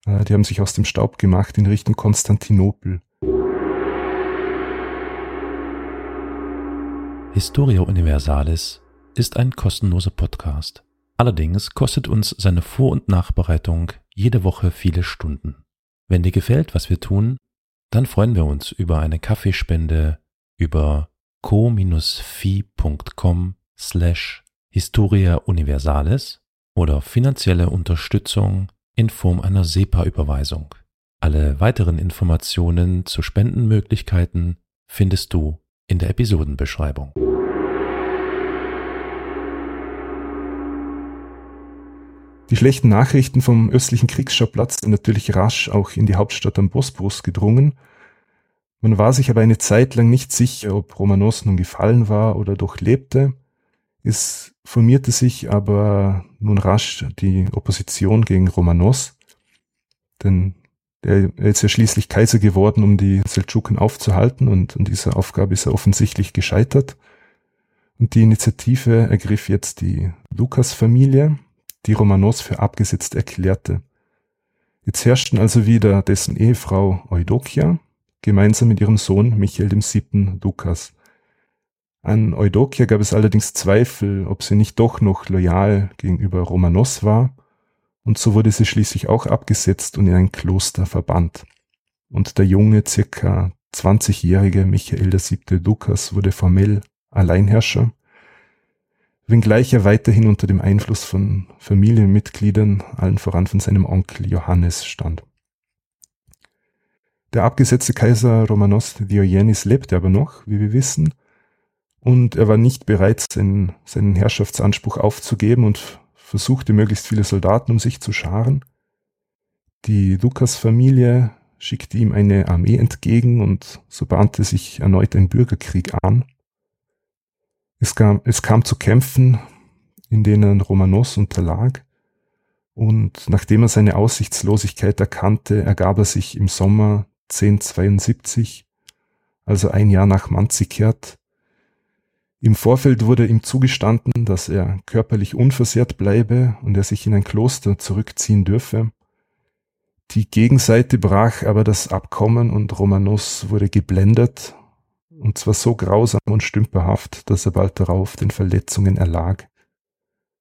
äh, die haben sich aus dem Staub gemacht in Richtung Konstantinopel. Historia Universalis ist ein kostenloser Podcast. Allerdings kostet uns seine Vor- und Nachbereitung jede Woche viele Stunden. Wenn dir gefällt, was wir tun, dann freuen wir uns über eine Kaffeespende über co-fi.com slash Historia Universalis oder finanzielle Unterstützung in Form einer SEPA-Überweisung. Alle weiteren Informationen zu Spendenmöglichkeiten findest du in der Episodenbeschreibung. Die schlechten Nachrichten vom östlichen Kriegsschauplatz sind natürlich rasch auch in die Hauptstadt am Bosporus gedrungen. Man war sich aber eine Zeit lang nicht sicher, ob Romanos nun gefallen war oder doch lebte. Es formierte sich aber nun rasch die Opposition gegen Romanos, denn er ist ja schließlich Kaiser geworden, um die Seldschuken aufzuhalten und an dieser Aufgabe ist er offensichtlich gescheitert. Und die Initiative ergriff jetzt die Lukas-Familie, die Romanos für abgesetzt erklärte. Jetzt herrschten also wieder dessen Ehefrau Eudokia gemeinsam mit ihrem Sohn Michael VII. Lukas. An Eudokia gab es allerdings Zweifel, ob sie nicht doch noch loyal gegenüber Romanos war, und so wurde sie schließlich auch abgesetzt und in ein Kloster verbannt. Und der junge, circa 20-jährige Michael VII. Lukas wurde formell Alleinherrscher, wenngleich er weiterhin unter dem Einfluss von Familienmitgliedern, allen voran von seinem Onkel Johannes, stand. Der abgesetzte Kaiser Romanos Diogenes lebte aber noch, wie wir wissen, und er war nicht bereit, seinen, seinen Herrschaftsanspruch aufzugeben und versuchte möglichst viele Soldaten um sich zu scharen. Die Lukas-Familie schickte ihm eine Armee entgegen und so bahnte sich erneut ein Bürgerkrieg an. Es kam, es kam zu Kämpfen, in denen Romanos unterlag Und nachdem er seine Aussichtslosigkeit erkannte, ergab er sich im Sommer 1072, also ein Jahr nach Manzikert. Im Vorfeld wurde ihm zugestanden, dass er körperlich unversehrt bleibe und er sich in ein Kloster zurückziehen dürfe. Die Gegenseite brach aber das Abkommen und Romanos wurde geblendet, und zwar so grausam und stümperhaft, dass er bald darauf den Verletzungen erlag.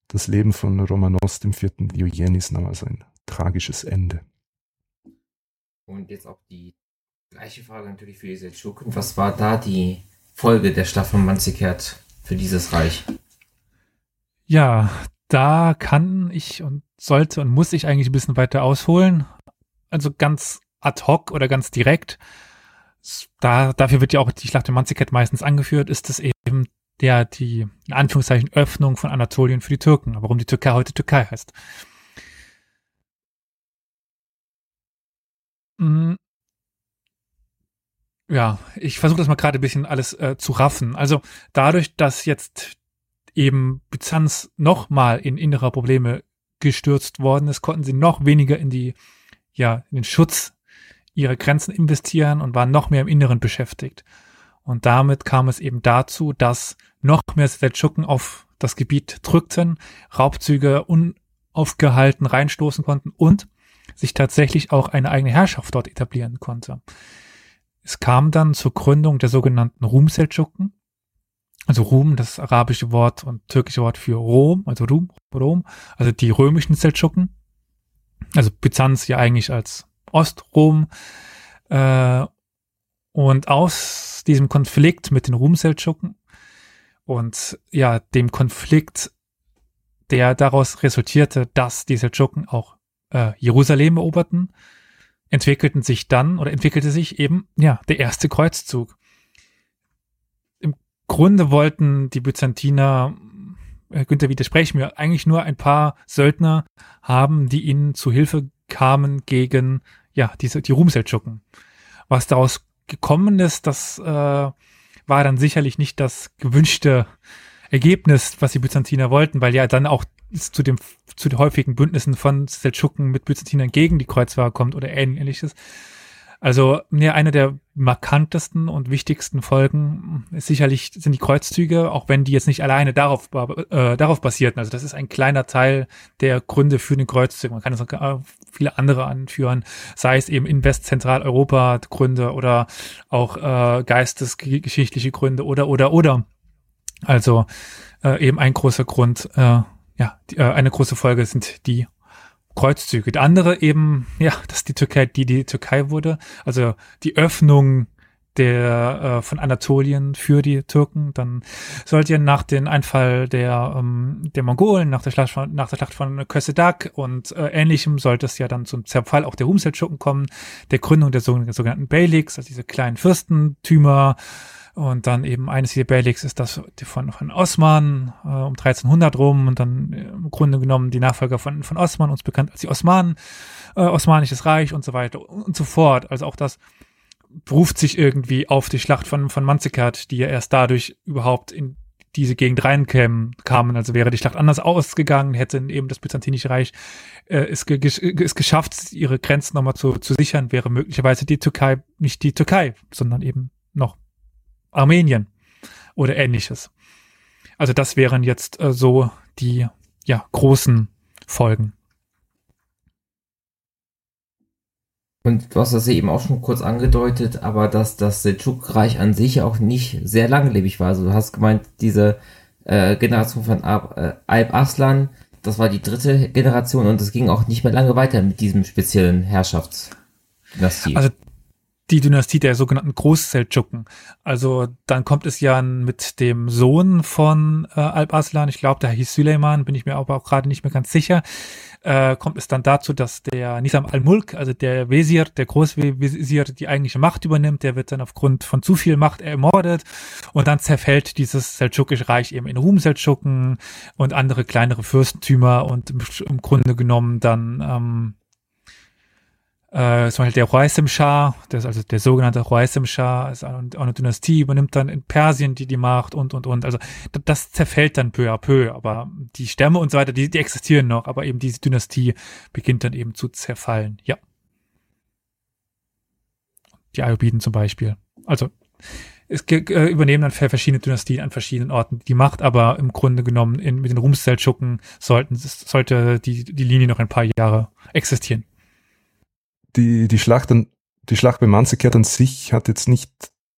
Das Leben von Romanos dem vierten Diogenes nahm also ein tragisches Ende. Und jetzt auch die gleiche Frage natürlich für die Seldschuken. Was war da die Folge der Stadt von Manzikert für dieses Reich? Ja, da kann ich und sollte und muss ich eigentlich ein bisschen weiter ausholen also ganz ad hoc oder ganz direkt, da, dafür wird ja auch die Schlacht in Manzikert meistens angeführt, ist es eben der, die, in Anführungszeichen, Öffnung von Anatolien für die Türken, warum die Türkei heute Türkei heißt. Mhm. Ja, ich versuche das mal gerade ein bisschen alles äh, zu raffen. Also dadurch, dass jetzt eben Byzanz nochmal in innere Probleme gestürzt worden ist, konnten sie noch weniger in die ja, in den Schutz ihrer Grenzen investieren und waren noch mehr im Inneren beschäftigt. Und damit kam es eben dazu, dass noch mehr Seldschuken auf das Gebiet drückten, Raubzüge unaufgehalten reinstoßen konnten und sich tatsächlich auch eine eigene Herrschaft dort etablieren konnte. Es kam dann zur Gründung der sogenannten Rum-Seldschuken. Also Rum, das arabische Wort und türkische Wort für Rom, also Rum, Rom, also die römischen Seldschuken also Byzanz ja eigentlich als Ostrom. Äh, und aus diesem Konflikt mit den Rumseldschuken und ja, dem Konflikt, der daraus resultierte, dass die Seldschuken auch äh, Jerusalem eroberten, entwickelten sich dann oder entwickelte sich eben ja der erste Kreuzzug. Im Grunde wollten die Byzantiner Herr Günther, widerspreche mir, eigentlich nur ein paar Söldner haben, die ihnen zu Hilfe kamen gegen, ja, diese, die Rumseldschuken. Was daraus gekommen ist, das äh, war dann sicherlich nicht das gewünschte Ergebnis, was die Byzantiner wollten, weil ja dann auch zu dem zu den häufigen Bündnissen von Seldschuken mit Byzantinern gegen die Kreuzfahrer kommt oder ähnliches. Also ja, eine der markantesten und wichtigsten Folgen ist sicherlich sind die Kreuzzüge, auch wenn die jetzt nicht alleine darauf äh, darauf basierten. Also das ist ein kleiner Teil der Gründe für den Kreuzzug. Man kann es auch viele andere anführen, sei es eben in Westzentraleuropa Gründe oder auch äh, geistesgeschichtliche Gründe oder oder oder. Also äh, eben ein großer Grund, äh, ja, die, äh, eine große Folge sind die Kreuzzüge. Der andere eben, ja, dass die Türkei, die die Türkei wurde, also die Öffnung der äh, von Anatolien für die Türken. Dann sollte ja nach dem Einfall der ähm, der Mongolen, nach der Schlacht von nach der Schlacht von Kösedak und äh, Ähnlichem sollte es ja dann zum Zerfall auch der Humseldschuken kommen, der Gründung der sogenannten Beyliks, also diese kleinen Fürstentümer und dann eben eines dieser Beyliks ist das von, von Osman äh, um 1300 rum und dann äh, im Grunde genommen die Nachfolger von, von Osman, uns bekannt als die Osmanen, äh, Osmanisches Reich und so weiter und so fort. Also auch das beruft sich irgendwie auf die Schlacht von, von Manzikert, die ja erst dadurch überhaupt in diese Gegend reinkämen, kamen. Also wäre die Schlacht anders ausgegangen, hätte eben das Byzantinische Reich äh, es, ge es geschafft, ihre Grenzen nochmal zu, zu sichern, wäre möglicherweise die Türkei nicht die Türkei, sondern eben noch Armenien oder ähnliches. Also das wären jetzt äh, so die ja, großen Folgen. Und du hast das eben auch schon kurz angedeutet, aber dass das Seldschuк-Reich an sich auch nicht sehr langlebig war. Also du hast gemeint, diese äh, Generation von Ab, äh, Alp Aslan, das war die dritte Generation und es ging auch nicht mehr lange weiter mit diesem speziellen Herrschaftsdynastie. Also die Dynastie der sogenannten Großseldschuken. Also dann kommt es ja mit dem Sohn von äh, Alp Aslan, ich glaube, der hieß Süleyman, bin ich mir aber auch gerade nicht mehr ganz sicher, äh, kommt es dann dazu, dass der Nisam al-Mulk, also der Wesir, der Großwesir, die eigentliche Macht übernimmt, der wird dann aufgrund von zu viel Macht ermordet und dann zerfällt dieses Seldschukische Reich eben in Rum-Seldschuken und andere kleinere Fürstentümer und im, Grunde genommen dann ähm, äh, zum Beispiel der Khwarizm-Schah, das ist also der sogenannte Khwarizm-Schah, ist auch eine Dynastie, übernimmt dann in Persien die, die Macht und, und, und. Also das zerfällt dann peu à peu, aber die Stämme und so weiter, die, die existieren noch, aber eben diese Dynastie beginnt dann eben zu zerfallen, ja. Die Ayubiden zum Beispiel. Also es äh, übernehmen dann verschiedene Dynastien an verschiedenen Orten die Macht, aber im Grunde genommen in, mit den Rumseldschuken sollten, sollte die, die Linie noch ein paar Jahre existieren die, die Schlacht an, die Schlacht bei Manzikert an sich hat jetzt nicht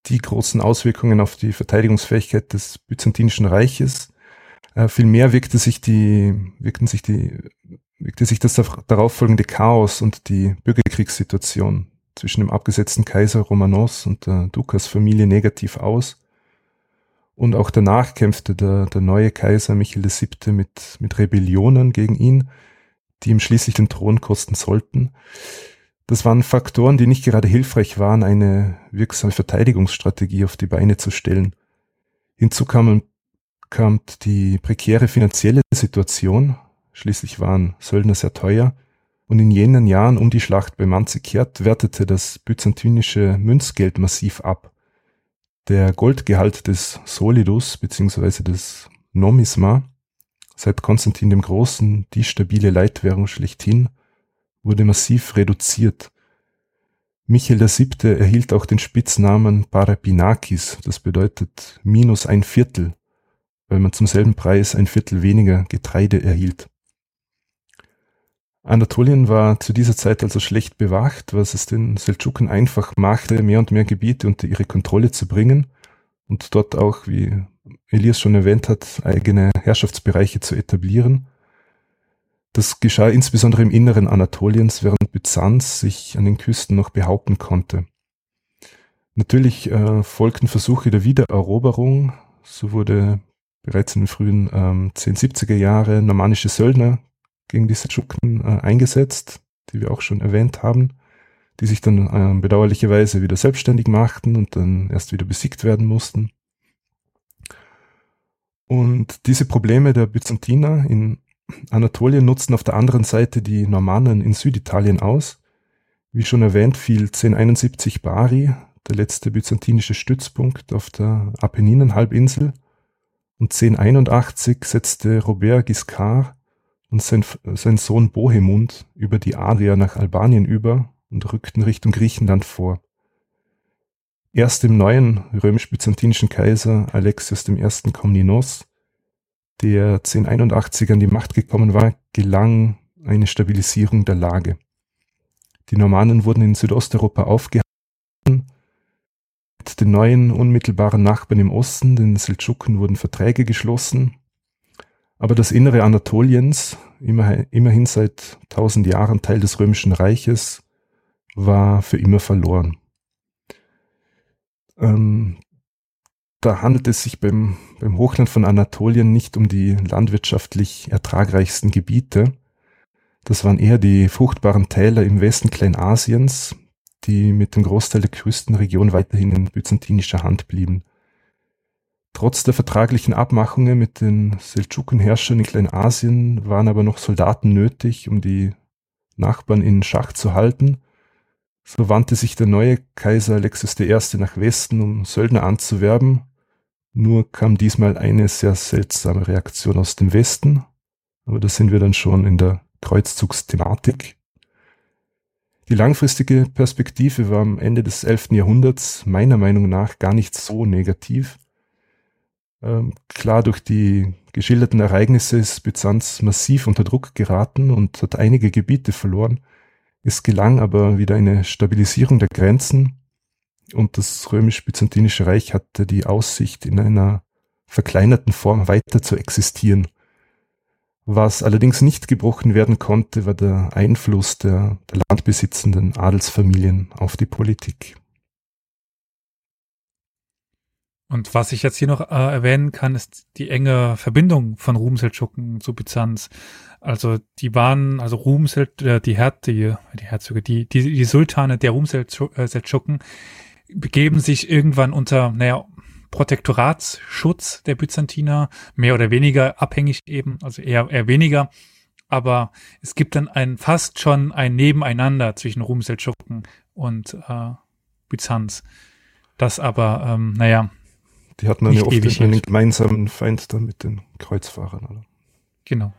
die großen Auswirkungen auf die Verteidigungsfähigkeit des Byzantinischen Reiches. Äh, vielmehr wirkte sich die, wirkten sich die, wirkte sich das darauffolgende Chaos und die Bürgerkriegssituation zwischen dem abgesetzten Kaiser Romanos und der Dukas-Familie negativ aus. Und auch danach kämpfte der, der neue Kaiser Michael VII. mit, mit Rebellionen gegen ihn, die ihm schließlich den Thron kosten sollten. Das waren Faktoren, die nicht gerade hilfreich waren, eine wirksame Verteidigungsstrategie auf die Beine zu stellen. Hinzu kam, kam die prekäre finanzielle Situation. Schließlich waren Söldner sehr teuer. Und in jenen Jahren um die Schlacht bei Manzikert wertete das byzantinische Münzgeld massiv ab. Der Goldgehalt des Solidus bzw. des Nomisma, seit Konstantin dem Großen die stabile Leitwährung schlechthin, wurde massiv reduziert. Michael VII. erhielt auch den Spitznamen Parapinakis, das bedeutet minus ein Viertel, weil man zum selben Preis ein Viertel weniger Getreide erhielt. Anatolien war zu dieser Zeit also schlecht bewacht, was es den Seldschuken einfach machte, mehr und mehr Gebiete unter ihre Kontrolle zu bringen und dort auch, wie Elias schon erwähnt hat, eigene Herrschaftsbereiche zu etablieren. Das geschah insbesondere im Inneren Anatoliens, während Byzanz sich an den Küsten noch behaupten konnte. Natürlich äh, folgten Versuche der Wiedereroberung. So wurde bereits in den frühen ähm, 1070er Jahre normannische Söldner gegen die Seldschuken äh, eingesetzt, die wir auch schon erwähnt haben, die sich dann äh, bedauerlicherweise wieder selbstständig machten und dann erst wieder besiegt werden mussten. Und diese Probleme der Byzantiner in Anatolien nutzten auf der anderen Seite die Normannen in Süditalien aus. Wie schon erwähnt, fiel 1071 Bari, der letzte byzantinische Stützpunkt auf der Apenninenhalbinsel, und 1081 setzte Robert Giscard und sein, sein Sohn Bohemund über die Adria nach Albanien über und rückten Richtung Griechenland vor. Erst dem neuen römisch-byzantinischen Kaiser Alexios I. Komnenos der 1081 an die Macht gekommen war, gelang eine Stabilisierung der Lage. Die Normannen wurden in Südosteuropa aufgehalten, mit den neuen unmittelbaren Nachbarn im Osten, den Seldschuken, wurden Verträge geschlossen, aber das Innere Anatoliens, immerhin seit tausend Jahren Teil des Römischen Reiches, war für immer verloren. Ähm, da handelt es sich beim, beim Hochland von Anatolien nicht um die landwirtschaftlich ertragreichsten Gebiete. Das waren eher die fruchtbaren Täler im Westen Kleinasiens, die mit dem Großteil der Küstenregion weiterhin in byzantinischer Hand blieben. Trotz der vertraglichen Abmachungen mit den Seldschuken-Herrschern in Kleinasien waren aber noch Soldaten nötig, um die Nachbarn in Schach zu halten so wandte sich der neue Kaiser Alexios I. nach Westen, um Söldner anzuwerben. Nur kam diesmal eine sehr seltsame Reaktion aus dem Westen. Aber da sind wir dann schon in der Kreuzzugsthematik. Die langfristige Perspektive war am Ende des 11. Jahrhunderts meiner Meinung nach gar nicht so negativ. Ähm, klar, durch die geschilderten Ereignisse ist Byzanz massiv unter Druck geraten und hat einige Gebiete verloren. Es gelang aber wieder eine Stabilisierung der Grenzen und das römisch-byzantinische Reich hatte die Aussicht, in einer verkleinerten Form weiter zu existieren. Was allerdings nicht gebrochen werden konnte, war der Einfluss der, der landbesitzenden Adelsfamilien auf die Politik. Und was ich jetzt hier noch äh, erwähnen kann, ist die enge Verbindung von Ruhm-Seldschuken zu Byzanz. Also die waren, also Ruhm-Seld, äh, die, Her die, die Herzöge, die, die, die Sultane der Ruhm-Seldschuken begeben sich irgendwann unter, naja, Protektoratsschutz der Byzantiner, mehr oder weniger abhängig eben, also eher, eher weniger. aber es gibt dann ein fast schon ein Nebeneinander zwischen Rum-Seldschuken und äh, Byzanz. Das aber, ähm, naja. Die hatten dann ja oft einen gemeinsamen Feind da mit den Kreuzfahrern, oder? Genau.